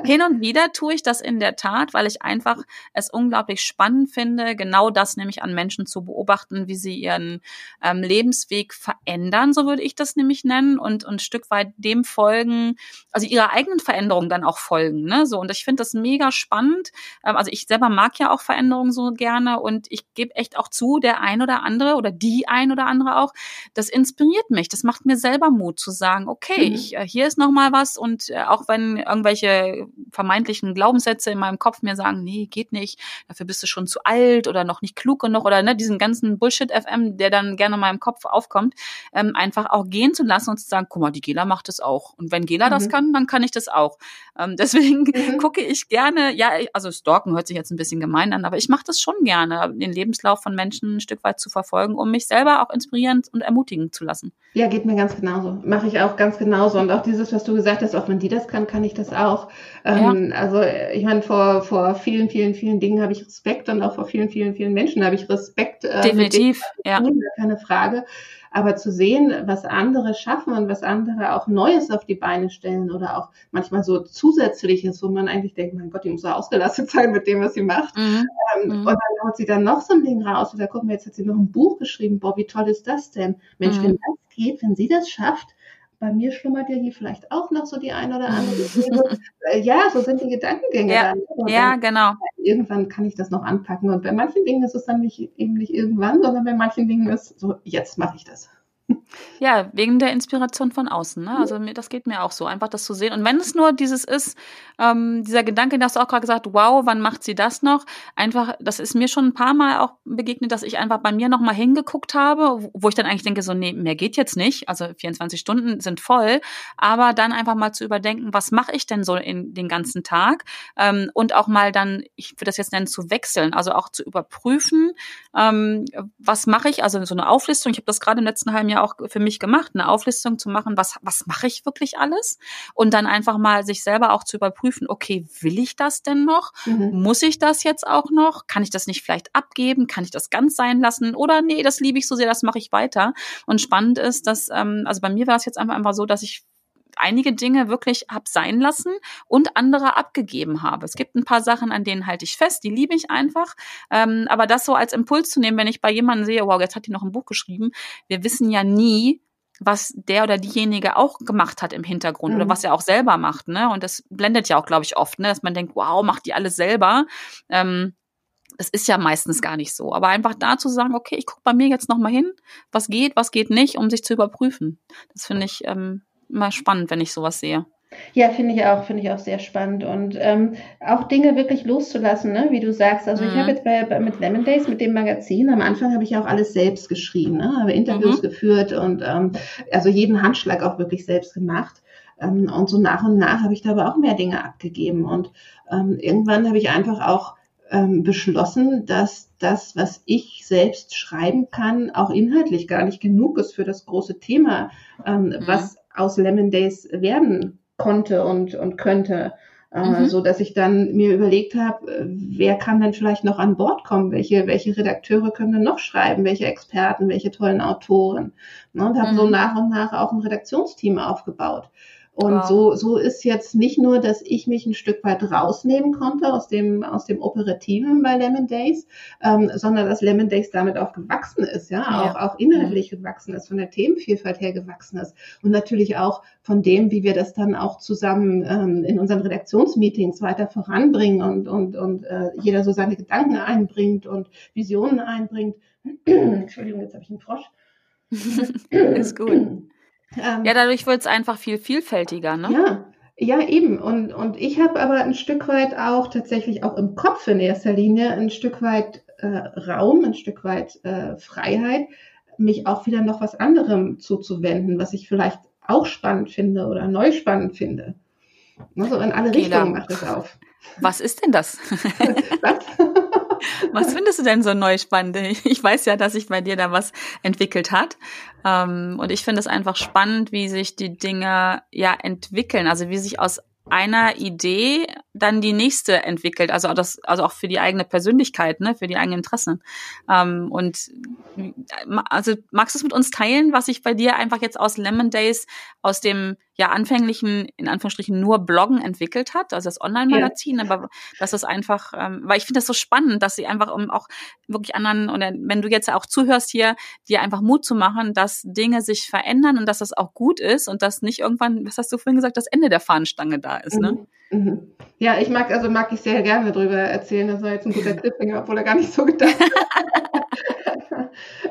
hin und wieder tue ich das in der Tat, weil ich einfach es unglaublich spannend finde, genau das nämlich an Menschen zu beobachten, wie sie ihren ähm, Lebensweg verändern, so würde ich das nämlich nennen, und, und ein Stück weit dem folgen, also ihrer eigenen Veränderung dann auch folgen. Ne? So, und ich finde das mega spannend. Ähm, also ich selber mag ja auch Veränderungen so gerne und ich gebe echt auch zu, der ein oder andere oder die ein oder andere auch, das inspiriert mich. Das macht mir selber Mut zu sagen, okay, Mhm. ich, äh, hier ist noch mal was und äh, auch wenn irgendwelche vermeintlichen Glaubenssätze in meinem Kopf mir sagen, nee, geht nicht, dafür bist du schon zu alt oder noch nicht klug genug oder ne, diesen ganzen Bullshit-FM, der dann gerne in meinem Kopf aufkommt, ähm, einfach auch gehen zu lassen und zu sagen, guck mal, die Gela macht es auch. Und wenn Gela das Mhm. kann, dann kann ich das auch. Ähm, deswegen Mhm. gucke ich gerne, ja, also stalken hört sich jetzt ein bisschen gemein an, aber ich mache das schon gerne, den Lebenslauf von Menschen ein Stück weit zu verfolgen, um mich selber auch inspirierend und ermutigen zu lassen. Ja, geht mir ganz genauso. Mache ich auch ganz genauso. Und auch dieses, was du gesagt hast, auch wenn die das kann, kann ich das auch. Ähm, Also äh, ich meine, vor, vor vielen, vielen, vielen Dingen habe ich Respekt und auch vor vielen, vielen, vielen Menschen habe ich Respekt. Äh, Definitiv, ja. keine Frage. Aber zu sehen, was andere schaffen und was andere auch Neues auf die Beine stellen oder auch manchmal so Zusätzliches, wo man eigentlich denkt, mein Gott, die muss so ausgelastet sein mit dem, was sie macht. Mhm. Ähm, Mhm. Und dann haut sie dann noch so ein Ding raus. Und da gucken wir, jetzt hat sie noch ein Buch geschrieben. Boah, wie toll ist das denn? Mensch, Mhm. wenn das geht, wenn sie das schafft, bei mir schlummert ja hier vielleicht auch noch so die ein oder andere. Äh, ja, so sind die Gedankengänge Ja, dann. Ja, genau. Irgendwann kann ich das noch anpacken. Und bei manchen Dingen ist es dann nicht, eben nicht irgendwann, sondern bei manchen Dingen ist so, jetzt mache ich das. Ja, wegen der Inspiration von außen. Ne? Also mir, das geht mir auch so, einfach das zu sehen. Und wenn es nur dieses ist, ähm, dieser Gedanke, da hast du auch gerade gesagt, wow, wann macht sie das noch? Einfach, das ist mir schon ein paar Mal auch begegnet, dass ich einfach bei mir nochmal hingeguckt habe, wo ich dann eigentlich denke, so, nee, mehr geht jetzt nicht. Also 24 Stunden sind voll. Aber dann einfach mal zu überdenken, was mache ich denn so in den ganzen Tag? Ähm, und auch mal dann, ich würde das jetzt nennen, zu wechseln, also auch zu überprüfen, ähm, was mache ich? Also so eine Auflistung. Ich habe das gerade im letzten halben Jahr auch für mich gemacht, eine Auflistung zu machen, was, was mache ich wirklich alles? Und dann einfach mal sich selber auch zu überprüfen, okay, will ich das denn noch? Mhm. Muss ich das jetzt auch noch? Kann ich das nicht vielleicht abgeben? Kann ich das ganz sein lassen? Oder nee, das liebe ich so sehr, das mache ich weiter. Und spannend ist, dass, ähm, also bei mir war es jetzt einfach, einfach so, dass ich einige Dinge wirklich hab sein lassen und andere abgegeben habe. Es gibt ein paar Sachen, an denen halte ich fest, die liebe ich einfach. Ähm, aber das so als Impuls zu nehmen, wenn ich bei jemandem sehe, wow, jetzt hat die noch ein Buch geschrieben, wir wissen ja nie, was der oder diejenige auch gemacht hat im Hintergrund oder Mhm. was er auch selber macht, ne? Und das blendet ja auch, glaube ich, oft, ne? Dass man denkt, wow, macht die alles selber. Ähm, das ist ja meistens gar nicht so. Aber einfach da zu sagen, okay, ich gucke bei mir jetzt nochmal hin, was geht, was geht nicht, um sich zu überprüfen. Das finde ich ähm, immer spannend, wenn ich sowas sehe. Ja, finde ich auch, finde ich auch sehr spannend und ähm, auch Dinge wirklich loszulassen, ne? wie du sagst. Also ich Mhm. habe jetzt bei, bei, mit Lemon Days, mit dem Magazin, am Anfang habe ich auch alles selbst geschrieben, ne? habe Interviews Mhm. geführt und ähm, also jeden Handschlag auch wirklich selbst gemacht. Ähm, und so nach und nach habe ich da aber auch mehr Dinge abgegeben und ähm, irgendwann habe ich einfach auch ähm, beschlossen, dass das, was ich selbst schreiben kann, auch inhaltlich gar nicht genug ist für das große Thema, ähm, Mhm. was aus Lemon Days werden konnte und, und könnte. Äh, Mhm. so dass ich dann mir überlegt habe, äh, wer kann denn vielleicht noch an Bord kommen? Welche, welche Redakteure können denn noch schreiben? Welche Experten? Welche tollen Autoren? Ne, und habe Mhm. so nach und nach auch ein Redaktionsteam aufgebaut. Und Wow. so, so ist jetzt nicht nur, dass ich mich ein Stück weit rausnehmen konnte aus dem, aus dem Operativen bei Lemon Days, ähm, sondern dass Lemon Days damit auch gewachsen ist, ja, Ja. auch, auch inhaltlich gewachsen ist, von der Themenvielfalt her gewachsen ist und natürlich auch von dem, wie wir das dann auch zusammen ähm, in unseren Redaktionsmeetings weiter voranbringen und, und, und äh, jeder so seine Gedanken einbringt und Visionen einbringt. Entschuldigung, jetzt habe ich einen Frosch. Ist gut. Ähm, Ja, dadurch wird es einfach viel vielfältiger, ne? ja, ja, eben. Und, und ich habe aber ein Stück weit auch tatsächlich auch im Kopf in erster Linie ein Stück weit äh, Raum, ein Stück weit äh, Freiheit, mich auch wieder noch was anderem zuzuwenden, was ich vielleicht auch spannend finde oder neu spannend finde. Also in alle. Richtungen macht es auf. Was ist denn das? Was? Was findest du denn so neu spannend? Ich weiß ja, dass sich bei dir da was entwickelt hat. Ähm, und ich finde es einfach spannend, wie sich die Dinge ja entwickeln. Also wie sich aus einer Idee dann die nächste entwickelt, also das, also auch für die eigene Persönlichkeit, ne, für die eigenen Interessen. Ähm, und also magst du es mit uns teilen, was sich bei dir einfach jetzt aus Lemon Days, aus dem ja anfänglichen, in Anführungsstrichen, nur Bloggen entwickelt hat, also das Online-Magazin, ja. aber dass es einfach, ähm, weil ich finde das so spannend, dass sie einfach um auch wirklich anderen, oder wenn du jetzt auch zuhörst hier, dir einfach Mut zu machen, dass Dinge sich verändern und dass das auch gut ist und dass nicht irgendwann, was hast du vorhin gesagt, das Ende der Fahnenstange da ist, ne? Mhm. Mhm. Ja, ich mag, also mag ich sehr gerne darüber erzählen. Das war jetzt ein guter Cliffhanger, obwohl er gar nicht so gedacht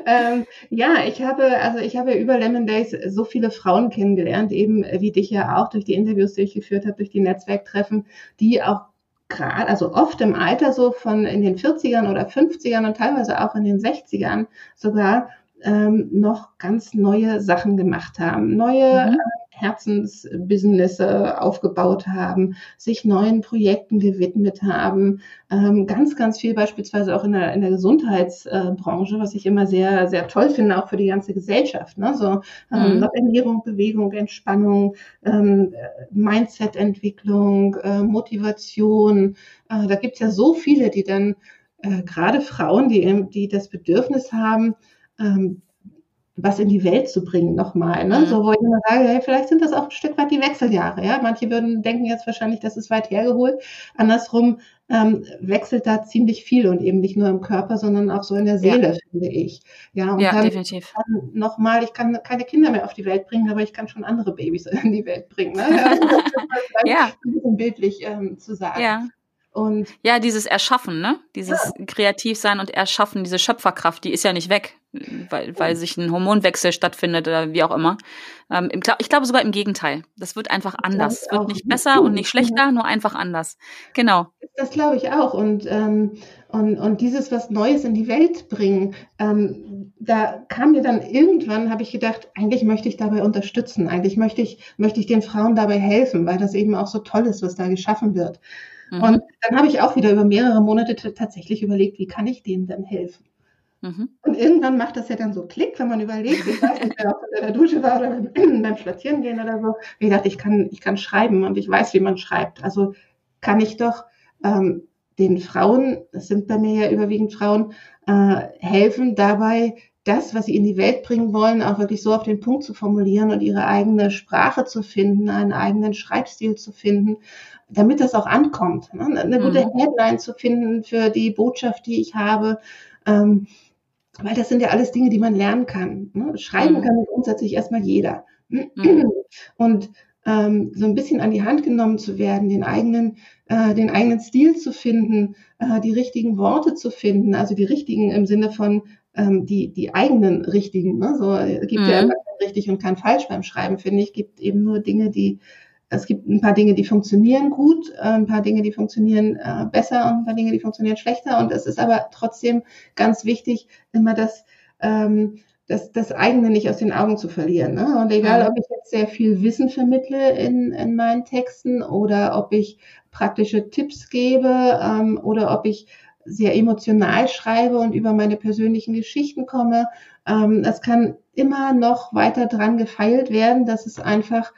ähm, ja, ich habe, also ich habe über Lemon Days so viele Frauen kennengelernt, eben wie dich ja auch durch die Interviews, die ich geführt habe, durch die Netzwerktreffen, die auch gerade, also oft im Alter so von in den 40ern oder 50ern und teilweise auch in den 60ern sogar ähm, noch ganz neue Sachen gemacht haben. Neue mhm. Herzensbusinesse aufgebaut haben, sich neuen Projekten gewidmet haben, ähm, ganz, ganz viel beispielsweise auch in der, in der Gesundheitsbranche, was ich immer sehr, sehr toll finde, auch für die ganze Gesellschaft. Ne? So ähm, mhm. Ernährung, Bewegung, Entspannung, ähm, Mindset-Entwicklung, äh, Motivation. Äh, da gibt's ja so viele, die dann äh, gerade Frauen, die, die das Bedürfnis haben, ähm, was in die Welt zu bringen nochmal. Ne? Mhm. So, wo ich immer sage, hey, vielleicht sind das auch ein Stück weit die Wechseljahre. Ja? Manche würden denken jetzt wahrscheinlich, das ist weit hergeholt. Andersrum ähm, wechselt da ziemlich viel und eben nicht nur im Körper, sondern auch so in der Seele, ja. finde ich. Ja, und ja dann, definitiv. Dann nochmal, ich kann keine Kinder mehr auf die Welt bringen, aber ich kann schon andere Babys in die Welt bringen. Ne? Also, ist ja. ein bisschen bildlich ähm, zu sagen. Ja. Und ja, dieses Erschaffen, ne? Dieses ja. Kreativsein und Erschaffen, diese Schöpferkraft, die ist ja nicht weg, weil, weil sich ein Hormonwechsel stattfindet oder wie auch immer. Ähm, ich glaube sogar im Gegenteil. Das wird einfach anders. Es wird nicht besser und nicht schlechter, nur einfach anders. Genau. Das glaube ich auch. Und, ähm, und, und dieses was Neues in die Welt bringen, ähm, da kam mir dann irgendwann, habe ich gedacht, eigentlich möchte ich dabei unterstützen. Eigentlich möchte ich, möchte ich den Frauen dabei helfen, weil das eben auch so toll ist, was da geschaffen wird. Mhm. Und dann habe ich auch wieder über mehrere Monate tatsächlich überlegt, wie kann ich denen denn helfen? Mhm. Und irgendwann macht das ja dann so Klick, wenn man überlegt, ich weiß nicht, ob in der Dusche war oder beim Spazierengehen oder so. Wie gesagt, ich kann, ich kann schreiben und ich weiß, wie man schreibt. Also kann ich doch ähm, den Frauen, das sind bei mir ja überwiegend Frauen, äh, helfen dabei, das, was sie in die Welt bringen wollen, auch wirklich so auf den Punkt zu formulieren und ihre eigene Sprache zu finden, einen eigenen Schreibstil zu finden, damit das auch ankommt. Ne? Eine gute mhm. Headline zu finden für die Botschaft, die ich habe. Ähm, weil das sind ja alles Dinge, die man lernen kann. Ne? Schreiben mhm. kann grundsätzlich erstmal jeder. Mhm. Und ähm, so ein bisschen an die Hand genommen zu werden, den eigenen, äh, den eigenen Stil zu finden, äh, die richtigen Worte zu finden, also die richtigen im Sinne von ähm, die, die eigenen richtigen. Ne? So äh, gibt mhm. ja immer kein richtig und kein falsch beim Schreiben, finde ich. Gibt eben nur Dinge, die es gibt ein paar Dinge, die funktionieren gut, äh, ein paar Dinge, die funktionieren äh, besser und ein paar Dinge, die funktionieren schlechter. Und es ist aber trotzdem ganz wichtig, immer das, ähm, das, das eigene nicht aus den Augen zu verlieren. Ne? Und egal, ob ich jetzt sehr viel Wissen vermittle in, in meinen Texten oder ob ich praktische Tipps gebe ähm, oder ob ich sehr emotional schreibe und über meine persönlichen Geschichten komme. Ähm, es kann immer noch weiter dran gefeilt werden, dass es einfach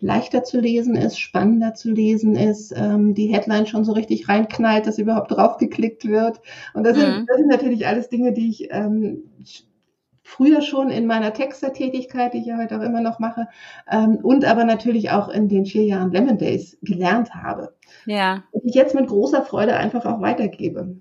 leichter zu lesen ist, spannender zu lesen ist, ähm, die Headline schon so richtig reinknallt, dass überhaupt draufgeklickt wird. Und das, mhm. sind, das sind natürlich alles Dinge, die ich ähm, früher schon in meiner Textertätigkeit, die ich ja heute auch immer noch mache, ähm, und aber natürlich auch in den vier Jahren Lemon Days gelernt habe. Ja. Und ich jetzt mit großer Freude einfach auch weitergebe.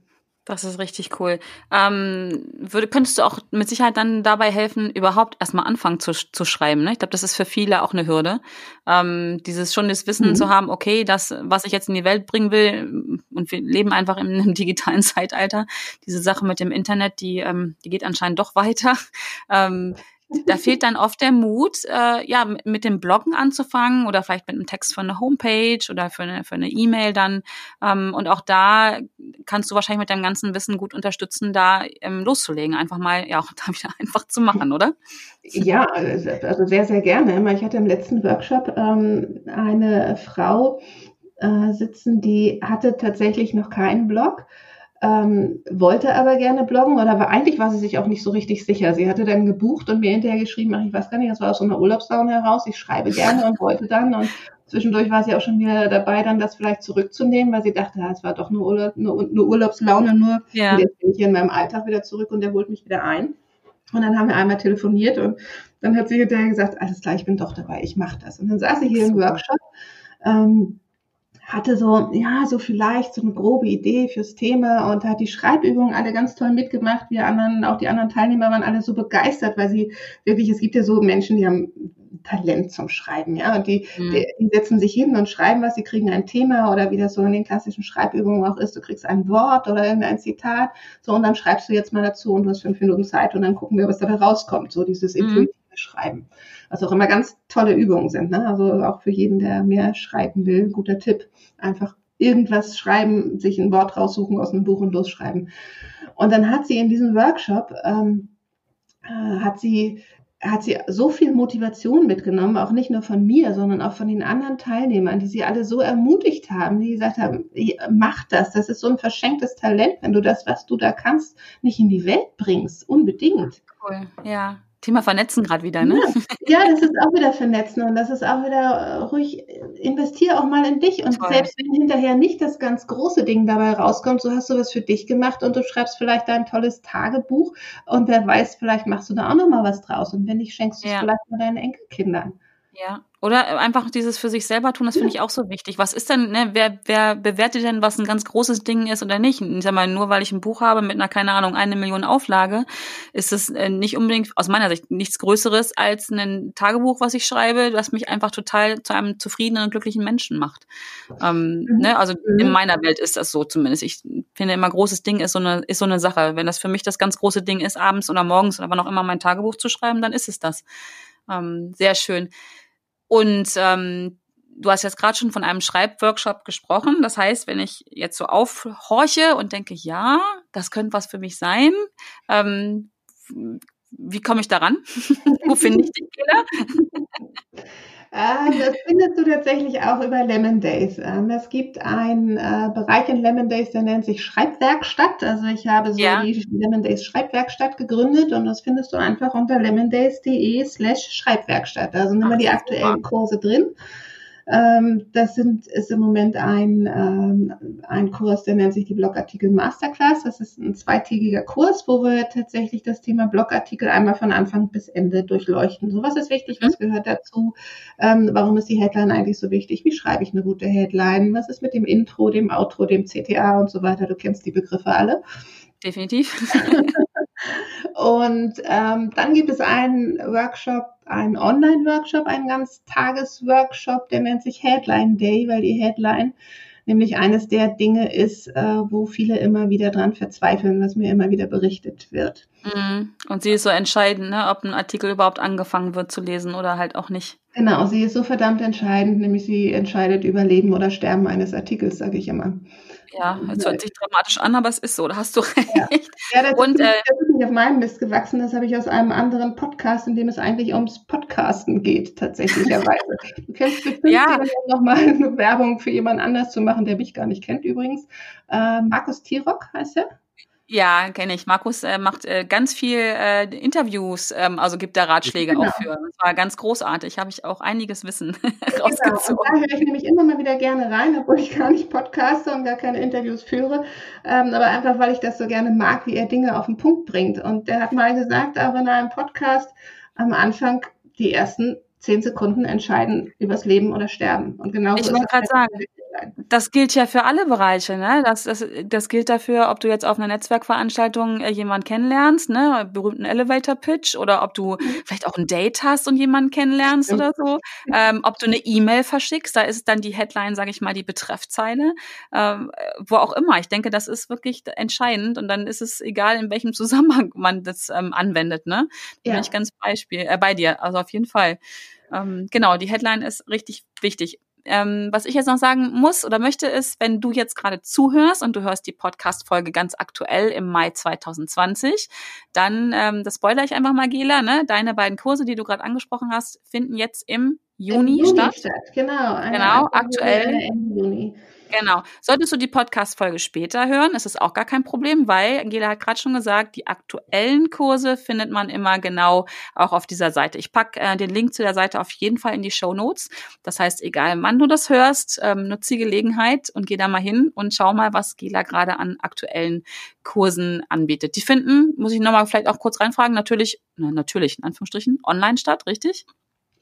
Das ist richtig cool. Ähm, würde, könntest du auch mit Sicherheit dann dabei helfen, überhaupt erstmal anfangen zu, zu schreiben? Ne? Ich glaube, das ist für viele auch eine Hürde. Ähm, dieses schon das Wissen mhm. zu haben, okay, das, was ich jetzt in die Welt bringen will, und wir leben einfach in einem digitalen Zeitalter. Diese Sache mit dem Internet, die, ähm, die geht anscheinend doch weiter. Ähm, da fehlt dann oft der Mut, äh, ja, mit dem Bloggen anzufangen oder vielleicht mit einem Text von einer Homepage oder für eine für eine E-Mail dann. Ähm, und auch da kannst du wahrscheinlich mit deinem ganzen Wissen gut unterstützen, da ähm, loszulegen, einfach mal ja auch da wieder einfach zu machen, oder? Ja, also sehr sehr gerne. Ich hatte im letzten Workshop ähm, eine Frau äh, sitzen, die hatte tatsächlich noch keinen Blog ähm, wollte aber gerne bloggen oder war, eigentlich war sie sich auch nicht so richtig sicher. Sie hatte dann gebucht und mir hinterher geschrieben, ach, ich weiß gar nicht, das war aus so einer Urlaubslaune heraus, ich schreibe gerne und wollte dann und Zwischendurch war sie auch schon wieder dabei, dann das vielleicht zurückzunehmen, weil sie dachte, ja, es war doch nur, Urlaub, nur, nur Urlaubslaune nur. Ja. Und jetzt bin ich hier in meinem Alltag wieder zurück und der holt mich wieder ein. Und dann haben wir einmal telefoniert und dann hat sie hinterher gesagt, alles klar, ich bin doch dabei, ich mache das. Und dann saß sie hier im Workshop, ähm, hatte so, ja, so vielleicht so eine grobe Idee fürs Thema und hat die Schreibübungen alle ganz toll mitgemacht. Wir anderen, auch die anderen Teilnehmer waren alle so begeistert, weil sie wirklich, es gibt ja so Menschen, die haben Talent zum Schreiben, ja. Und die, mhm. die, die, setzen sich hin und schreiben was, sie kriegen ein Thema oder wie das so in den klassischen Schreibübungen auch ist, du kriegst ein Wort oder irgendein Zitat, so und dann schreibst du jetzt mal dazu und du hast fünf Minuten Zeit und dann gucken wir, was dabei rauskommt. So dieses mhm. intuitive. Schreiben. Was auch immer ganz tolle Übungen sind, ne? Also auch für jeden, der mehr schreiben will, guter Tipp. Einfach irgendwas schreiben, sich ein Wort raussuchen aus einem Buch und losschreiben. Und dann hat sie in diesem Workshop ähm, äh, hat sie hat sie so viel Motivation mitgenommen, auch nicht nur von mir, sondern auch von den anderen Teilnehmern, die sie alle so ermutigt haben, die gesagt haben, mach das, das ist so ein verschenktes Talent, wenn du das, was du da kannst, nicht in die Welt bringst, unbedingt. Cool, ja. Thema Vernetzen gerade wieder, ne? Ja, ja, das ist auch wieder Vernetzen und das ist auch wieder äh, ruhig, investier auch mal in dich und Toll. selbst wenn hinterher nicht das ganz große Ding dabei rauskommt, so hast du was für dich gemacht und du schreibst vielleicht ein tolles Tagebuch und wer weiß, vielleicht machst du da auch nochmal was draus und wenn nicht, schenkst du es ja. vielleicht mal deinen Enkelkindern. Ja, oder einfach dieses für sich selber tun, das finde ich auch so wichtig. Was ist denn, ne, wer, wer bewertet denn, was ein ganz großes Ding ist oder nicht? Ich sag mal, nur weil ich ein Buch habe mit einer, keine Ahnung, eine Million Auflage, ist es äh, nicht unbedingt, aus meiner Sicht, nichts Größeres als ein Tagebuch, was ich schreibe, das mich einfach total zu einem zufriedenen und glücklichen Menschen macht. Ähm, mhm. ne, also in mhm. meiner Welt ist das so zumindest. Ich finde immer, großes Ding ist so eine, ist so eine Sache. Wenn das für mich das ganz große Ding ist, abends oder morgens oder wann auch immer mein Tagebuch zu schreiben, dann ist es das. Ähm, sehr schön. Und ähm, du hast jetzt gerade schon von einem Schreibworkshop gesprochen. Das heißt, wenn ich jetzt so aufhorche und denke, ja, das könnte was für mich sein, ähm, wie komme ich daran? Wo finde ich die Fehler? Ah, das findest du tatsächlich auch über Lemon Days. Ähm, es gibt einen äh, Bereich in Lemon Days, der nennt sich Schreibwerkstatt. Also ich habe so ja. die Lemon Days Schreibwerkstatt gegründet und das findest du einfach unter lemondays.de slash Schreibwerkstatt. Da sind immer die aktuellen Kurse drin. Ähm, das sind, ist im Moment ein, ähm, ein Kurs, der nennt sich die Blogartikel Masterclass. Das ist ein zweitägiger Kurs, wo wir tatsächlich das Thema Blogartikel einmal von Anfang bis Ende durchleuchten. So, was ist wichtig? Was mhm. gehört dazu? Ähm, warum ist die Headline eigentlich so wichtig? Wie schreibe ich eine gute Headline? Was ist mit dem Intro, dem Outro, dem CTA und so weiter? Du kennst die Begriffe alle. Definitiv. und ähm, dann gibt es einen Workshop, einen Online-Workshop, einen Ganztages-Workshop, der nennt sich Headline Day, weil die Headline nämlich eines der Dinge ist, äh, wo viele immer wieder dran verzweifeln, was mir immer wieder berichtet wird. Mhm. Und sie ist so entscheidend, ne, ob ein Artikel überhaupt angefangen wird zu lesen oder halt auch nicht. Genau, sie ist so verdammt entscheidend, nämlich sie entscheidet über Leben oder Sterben eines Artikels, sage ich immer. Ja, es hört sich dramatisch an, aber es ist so, da hast du recht. Ja, ja das, und, ist nicht, äh, das ist nicht auf meinem Mist gewachsen, das habe ich aus einem anderen Podcast, in dem es eigentlich ums Podcasten geht, tatsächlicherweise. du kennst bestimmt ja. nochmal eine Werbung für jemand anders zu machen, der mich gar nicht kennt übrigens. Äh, Markus Tirock heißt er. Ja, kenne ich. Markus äh, macht äh, ganz viel äh, Interviews, ähm, also gibt da Ratschläge genau. auch für. Das war ganz großartig. Habe ich auch einiges Wissen genau. rausgezogen. Und da höre ich nämlich immer mal wieder gerne rein, obwohl ich gar nicht podcaste und gar keine Interviews führe. Ähm, aber einfach, weil ich das so gerne mag, wie er Dinge auf den Punkt bringt. Und der hat mal gesagt, auch in einem Podcast am Anfang die ersten zehn Sekunden entscheiden übers Leben oder Sterben. Und genau ich wollte gerade sagen, das gilt ja für alle Bereiche, ne? Das, das, das gilt dafür, ob du jetzt auf einer Netzwerkveranstaltung äh, jemanden kennenlernst, ne, berühmten Elevator Pitch, oder ob du vielleicht auch ein Date hast und jemanden kennenlernst oder so, ähm, ob du eine E-Mail verschickst, da ist dann die Headline, sage ich mal, die Betreffzeile, ähm, wo auch immer. Ich denke, das ist wirklich entscheidend und dann ist es egal, in welchem Zusammenhang man das ähm, anwendet, ne? Da ja. bin ich ganz Beispiel äh, bei dir, also auf jeden Fall. Ähm, genau, die Headline ist richtig wichtig. Ähm, was ich jetzt noch sagen muss oder möchte, ist, wenn du jetzt gerade zuhörst und du hörst die Podcast-Folge ganz aktuell im Mai 2020, dann, ähm, das spoiler ich einfach mal, Gela, ne? Deine beiden Kurse, die du gerade angesprochen hast, finden jetzt im Juni, Im Juni statt. statt. Genau, genau, aktuell. Juni. Genau. Solltest du die Podcast-Folge später hören, ist es auch gar kein Problem, weil Angela hat gerade schon gesagt, die aktuellen Kurse findet man immer genau auch auf dieser Seite. Ich packe äh, den Link zu der Seite auf jeden Fall in die Show Notes. Das heißt, egal wann du das hörst, ähm, nutze die Gelegenheit und geh da mal hin und schau mal, was Gela gerade an aktuellen Kursen anbietet. Die finden, muss ich nochmal vielleicht auch kurz reinfragen, natürlich, na, natürlich in Anführungsstrichen, online statt, richtig?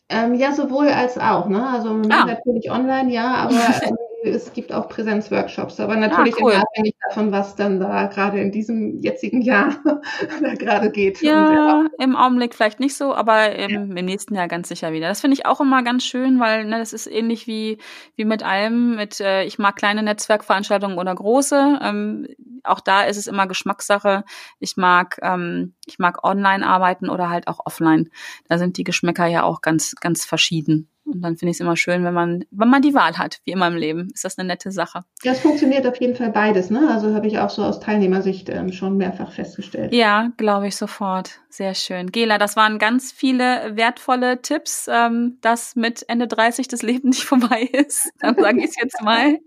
Ähm, ja, sowohl als auch. Ne? Also ah. natürlich online, ja, aber ähm, es gibt auch Präsenzworkshops, aber natürlich ah, cool. abhängig davon, was dann da gerade in diesem jetzigen Jahr da gerade geht. Ja, im Augenblick vielleicht nicht so, aber im, ja. im, nächsten Jahr ganz sicher wieder. Das finde ich auch immer ganz schön, weil ne, das ist ähnlich wie, wie mit allem, mit äh, ich mag kleine Netzwerkveranstaltungen oder große. Ähm, auch da ist es immer Geschmackssache. Ich mag, ähm, ich mag online arbeiten oder halt auch offline. Da sind die Geschmäcker ja auch ganz, ganz verschieden. Und dann finde ich es immer schön, wenn man, wenn man die Wahl hat, wie immer im Leben. Ist das eine nette Sache. Ja, es funktioniert auf jeden Fall beides, ne? Also habe ich auch so aus Teilnehmersicht ähm, schon mehrfach festgestellt. Ja, glaube ich sofort. Sehr schön. Gela, das waren ganz viele wertvolle Tipps, ähm, dass mit Ende 30 das Leben nicht vorbei ist. Dann sage ich es jetzt mal.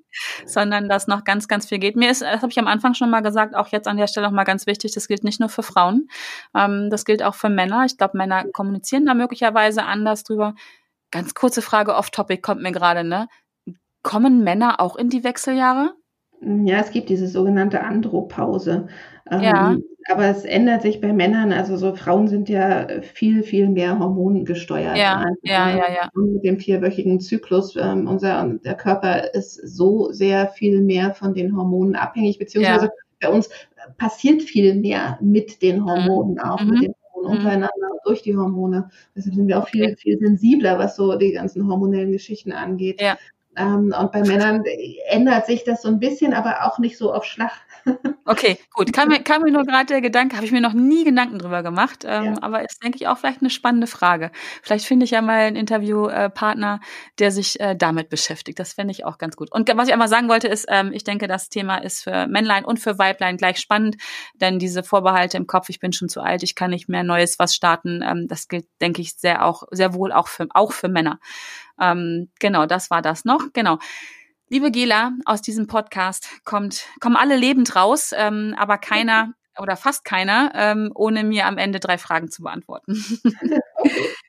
sondern dass noch ganz, ganz viel geht. Mir ist, das habe ich am Anfang schon mal gesagt, auch jetzt an der Stelle noch mal ganz wichtig, das gilt nicht nur für Frauen, ähm, das gilt auch für Männer. Ich glaube, Männer kommunizieren da möglicherweise anders drüber. Ganz kurze Frage off-topic kommt mir gerade, ne? Kommen Männer auch in die Wechseljahre? Ja, es gibt diese sogenannte Andropause. Ja. Ähm, aber es ändert sich bei Männern. Also so Frauen sind ja viel, viel mehr hormongesteuert. Ja, ja, ja, ja. Mit dem vierwöchigen Zyklus. Ähm, unser der Körper ist so sehr viel mehr von den Hormonen abhängig, beziehungsweise ja. bei uns passiert viel mehr mit den Hormonen mhm. auch, mhm. mit den Hormonen mhm. untereinander durch die Hormone. Deshalb sind wir auch viel, viel sensibler, was so die ganzen hormonellen Geschichten angeht. Ja. Ähm, und bei Männern ändert sich das so ein bisschen, aber auch nicht so auf Schlag. Okay, gut. Kam mir, kam mir nur gerade der Gedanke, habe ich mir noch nie Gedanken drüber gemacht. Ähm, ja. Aber ist, denke ich, auch vielleicht eine spannende Frage. Vielleicht finde ich ja mal einen Interviewpartner, der sich äh, damit beschäftigt. Das fände ich auch ganz gut. Und was ich einmal sagen wollte, ist, ähm, ich denke, das Thema ist für Männlein und für Weiblein gleich spannend, denn diese Vorbehalte im Kopf, ich bin schon zu alt, ich kann nicht mehr Neues was starten, ähm, das gilt, denke ich, sehr auch, sehr wohl auch für, auch für Männer. Ähm, genau, das war das noch. Genau. Liebe Gela, aus diesem Podcast kommt, kommen alle lebend raus, ähm, aber keiner oder fast keiner, ähm, ohne mir am Ende drei Fragen zu beantworten.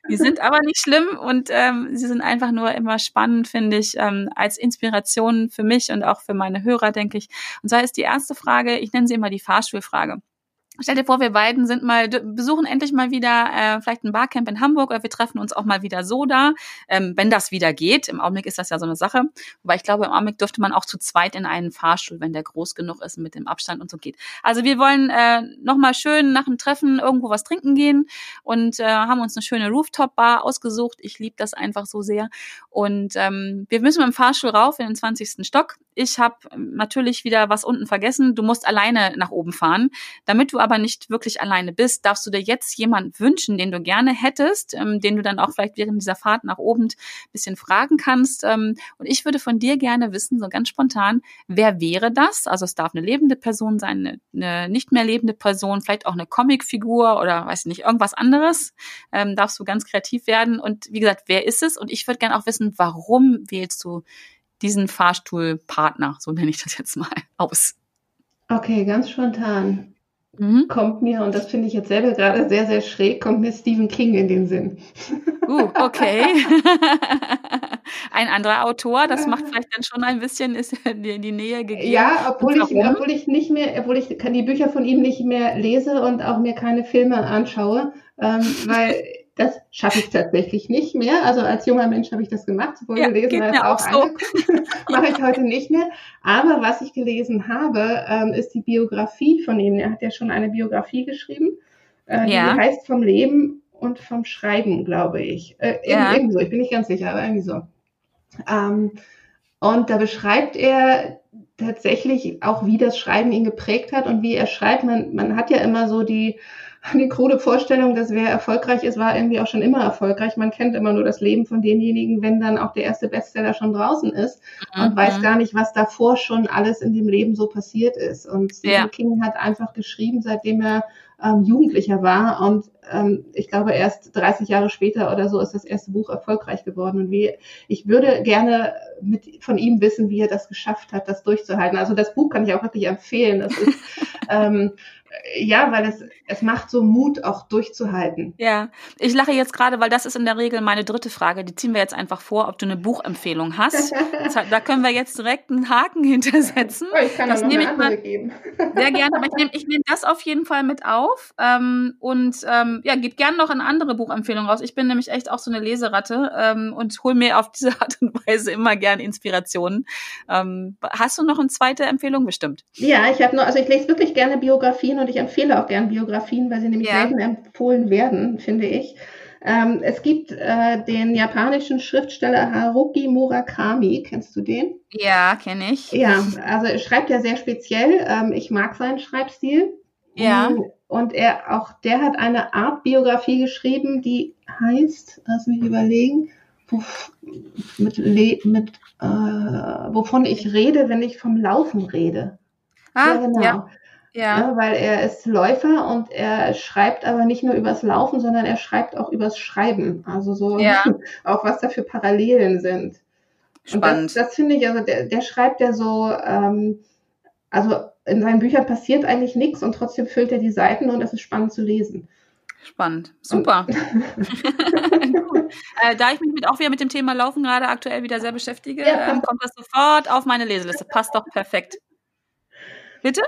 die sind aber nicht schlimm und ähm, sie sind einfach nur immer spannend, finde ich, ähm, als Inspiration für mich und auch für meine Hörer, denke ich. Und zwar ist die erste Frage, ich nenne sie immer die Fahrstuhlfrage. Stell dir vor, wir beiden sind mal, besuchen endlich mal wieder äh, vielleicht ein Barcamp in Hamburg oder wir treffen uns auch mal wieder so da, ähm, wenn das wieder geht. Im Augenblick ist das ja so eine Sache. Wobei ich glaube, im Augenblick dürfte man auch zu zweit in einen Fahrstuhl, wenn der groß genug ist mit dem Abstand und so geht. Also wir wollen äh, nochmal schön nach dem Treffen irgendwo was trinken gehen und äh, haben uns eine schöne Rooftop-Bar ausgesucht. Ich liebe das einfach so sehr. Und ähm, wir müssen mit dem Fahrstuhl rauf in den 20. Stock. Ich habe natürlich wieder was unten vergessen. Du musst alleine nach oben fahren, damit du aber nicht wirklich alleine bist, darfst du dir jetzt jemanden wünschen, den du gerne hättest, ähm, den du dann auch vielleicht während dieser Fahrt nach oben ein bisschen fragen kannst. Ähm, und ich würde von dir gerne wissen, so ganz spontan, wer wäre das? Also es darf eine lebende Person sein, eine, eine nicht mehr lebende Person, vielleicht auch eine Comicfigur oder weiß nicht, irgendwas anderes. Ähm, darfst du ganz kreativ werden. Und wie gesagt, wer ist es? Und ich würde gerne auch wissen, warum wählst du diesen Fahrstuhlpartner, so nenne ich das jetzt mal, aus? Okay, ganz spontan mhm. kommt mir, und das finde ich jetzt selber gerade sehr, sehr schräg, kommt mir Stephen King in den Sinn. Uh, okay. ein anderer Autor, das macht vielleicht dann schon ein bisschen ist die, die Nähe gegeben. Ja, obwohl ich, obwohl ich nicht mehr, obwohl ich die Bücher von ihm nicht mehr lese und auch mir keine Filme anschaue, ähm, weil das schaffe ich tatsächlich nicht mehr. Also als junger Mensch habe ich das gemacht, sowohl ja, gelesen als auch, so. mache ich heute nicht mehr. Aber was ich gelesen habe, ähm, ist die Biografie von ihm. Er hat ja schon eine Biografie geschrieben, äh, ja. die heißt vom Leben und vom Schreiben, glaube ich. Äh, ja. Irgendwie so, ich bin nicht ganz sicher, aber irgendwie so. Ähm, und da beschreibt er tatsächlich auch, wie das Schreiben ihn geprägt hat und wie er schreibt. Man, man hat ja immer so die die krude Vorstellung, dass wer erfolgreich ist, war irgendwie auch schon immer erfolgreich. Man kennt immer nur das Leben von denjenigen, wenn dann auch der erste Bestseller schon draußen ist mhm. und weiß gar nicht, was davor schon alles in dem Leben so passiert ist. Und Stephen ja. King hat einfach geschrieben, seitdem er ähm, Jugendlicher war. Und ähm, ich glaube, erst 30 Jahre später oder so ist das erste Buch erfolgreich geworden. Und wie, ich würde gerne mit, von ihm wissen, wie er das geschafft hat, das durchzuhalten. Also das Buch kann ich auch wirklich empfehlen. Das ist, ähm, ja, weil es, es macht so Mut, auch durchzuhalten. Ja, ich lache jetzt gerade, weil das ist in der Regel meine dritte Frage. Die ziehen wir jetzt einfach vor, ob du eine Buchempfehlung hast. da können wir jetzt direkt einen Haken hintersetzen. Oh, ich kann das nehme ich mal geben. Sehr gerne, aber ich nehme ich nehm das auf jeden Fall mit auf. Ähm, und ähm, ja, gib gerne noch eine andere Buchempfehlung raus. Ich bin nämlich echt auch so eine Leseratte ähm, und hol mir auf diese Art und Weise immer gerne Inspirationen. Ähm, hast du noch eine zweite Empfehlung bestimmt? Ja, ich habe noch, also ich lese wirklich gerne Biografien und ich empfehle auch gerne Biografien, weil sie nämlich ja. selten empfohlen werden, finde ich. Ähm, es gibt äh, den japanischen Schriftsteller Haruki Murakami. Kennst du den? Ja, kenne ich. Ja, also schreibt ja sehr speziell. Ähm, ich mag seinen Schreibstil. Ja. Mm, und er auch der hat eine Art Biografie geschrieben, die heißt, lass mich überlegen, wo, mit, mit äh, wovon ich rede, wenn ich vom Laufen rede. Ah, ja, genau. Ja. Ja. ja. weil er ist Läufer und er schreibt aber nicht nur übers Laufen, sondern er schreibt auch übers Schreiben. Also so ja. auch was da für Parallelen sind. Spannend. Und das, das finde ich, also der, der schreibt ja so, ähm, also in seinen Büchern passiert eigentlich nichts und trotzdem füllt er die Seiten und es ist spannend zu lesen. Spannend, super. äh, da ich mich mit, auch wieder mit dem Thema Laufen gerade aktuell wieder sehr beschäftige, ja, ähm, kommt das sofort auf meine Leseliste. Passt doch perfekt. Bitte?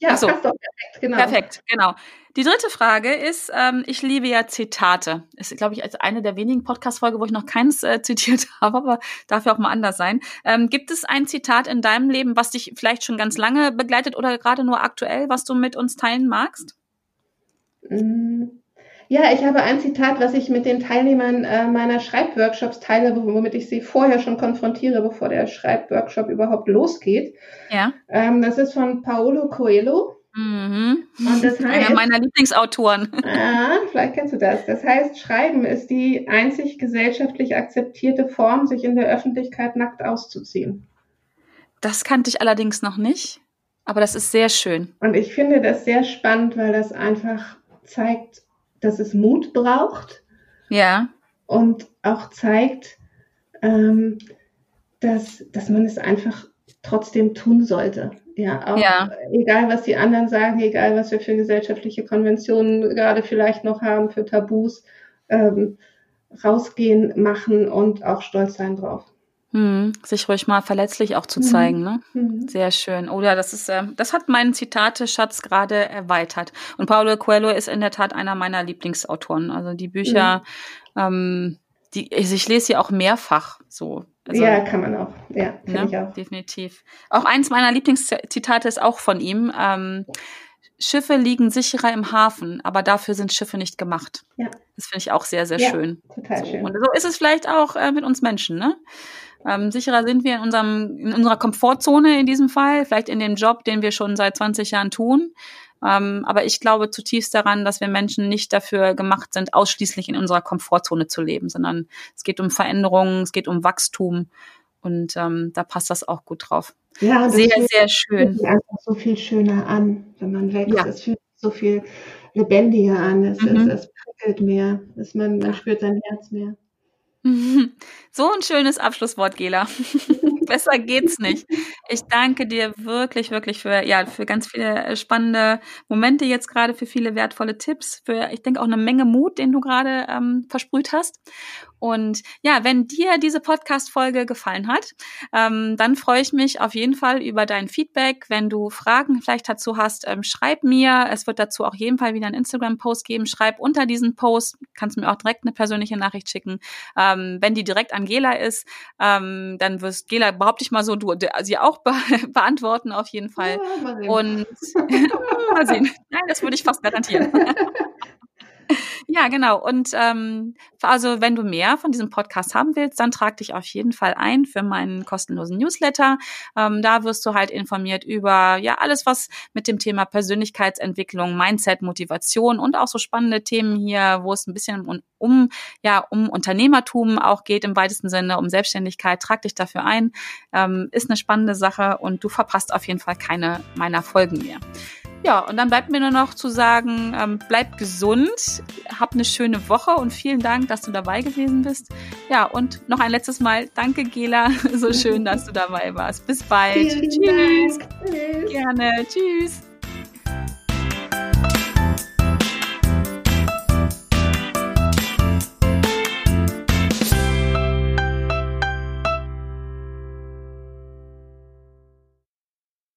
Ja, so. passt doch perfekt, genau. Perfekt, genau. Die dritte Frage ist, ähm, ich liebe ja Zitate. Ist, glaube ich, als eine der wenigen Podcast-Folge, wo ich noch keins äh, zitiert habe, aber darf ja auch mal anders sein. Ähm, gibt es ein Zitat in deinem Leben, was dich vielleicht schon ganz lange begleitet oder gerade nur aktuell, was du mit uns teilen magst? Mm. Ja, ich habe ein Zitat, was ich mit den Teilnehmern äh, meiner Schreibworkshops teile, womit ich sie vorher schon konfrontiere, bevor der Schreibworkshop überhaupt losgeht. Ja. Ähm, das ist von Paolo Coelho. Mhm. Und das heißt, Einer meiner Lieblingsautoren. Ah, vielleicht kennst du das. Das heißt, Schreiben ist die einzig gesellschaftlich akzeptierte Form, sich in der Öffentlichkeit nackt auszuziehen. Das kannte ich allerdings noch nicht, aber das ist sehr schön. Und ich finde das sehr spannend, weil das einfach zeigt, dass es Mut braucht. Ja. Und auch zeigt, ähm, dass, dass man es einfach trotzdem tun sollte. Ja, auch ja. egal was die anderen sagen, egal was wir für gesellschaftliche Konventionen gerade vielleicht noch haben, für Tabus, ähm, rausgehen, machen und auch stolz sein drauf. Hm, sich ruhig mal verletzlich auch zu mhm. zeigen, ne? Mhm. Sehr schön. Oder das ist, äh, das hat meinen Zitateschatz gerade erweitert. Und Paulo Coelho ist in der Tat einer meiner Lieblingsautoren. Also die Bücher, mhm. ähm, die, also ich lese sie auch mehrfach so. Also, ja, kann man auch. Ja, ne? ich auch. Definitiv. Auch eins meiner Lieblingszitate ist auch von ihm. Ähm, Schiffe liegen sicherer im Hafen, aber dafür sind Schiffe nicht gemacht. Ja. Das finde ich auch sehr, sehr ja, schön. Total so. schön. Und so ist es vielleicht auch äh, mit uns Menschen, ne? Ähm, sicherer sind wir in unserem, in unserer Komfortzone in diesem Fall, vielleicht in dem Job, den wir schon seit 20 Jahren tun. Ähm, aber ich glaube zutiefst daran, dass wir Menschen nicht dafür gemacht sind, ausschließlich in unserer Komfortzone zu leben, sondern es geht um Veränderungen, es geht um Wachstum und ähm, da passt das auch gut drauf. Ja, sehr, sehr schön. Fühlt sich einfach so viel schöner an, wenn man wächst. Ja. Es fühlt sich so viel lebendiger an. Es, mhm. es, es prickelt mehr. Es, man, man spürt sein Herz mehr. So ein schönes Abschlusswort, Gela. Besser geht's nicht. Ich danke dir wirklich, wirklich für, ja, für ganz viele äh, spannende Momente jetzt gerade, für viele wertvolle Tipps, für, ich denke, auch eine Menge Mut, den du gerade ähm, versprüht hast. Und ja, wenn dir diese Podcast-Folge gefallen hat, ähm, dann freue ich mich auf jeden Fall über dein Feedback. Wenn du Fragen vielleicht dazu hast, ähm, schreib mir. Es wird dazu auch jeden Fall wieder einen Instagram-Post geben. Schreib unter diesen Post, kannst mir auch direkt eine persönliche Nachricht schicken. Ähm, wenn die direkt an Gela ist, ähm, dann wirst Gela, behaupte ich mal so, du sie auch be beantworten auf jeden Fall. Ja, mal. Und mal sehen. Nein, das würde ich fast garantieren. Ja, genau. Und ähm, also wenn du mehr von diesem Podcast haben willst, dann trag dich auf jeden Fall ein für meinen kostenlosen Newsletter. Ähm, da wirst du halt informiert über ja alles, was mit dem Thema Persönlichkeitsentwicklung, Mindset, Motivation und auch so spannende Themen hier, wo es ein bisschen um, um ja um Unternehmertum auch geht im weitesten Sinne, um Selbstständigkeit. Trag dich dafür ein. Ähm, ist eine spannende Sache und du verpasst auf jeden Fall keine meiner Folgen mehr. Ja, und dann bleibt mir nur noch zu sagen, ähm, bleib gesund, hab eine schöne Woche und vielen Dank, dass du dabei gewesen bist. Ja, und noch ein letztes Mal, danke Gela, so schön, dass du dabei warst. Bis bald. Vielen Tschüss. Dank. Tschüss. Gerne. Tschüss.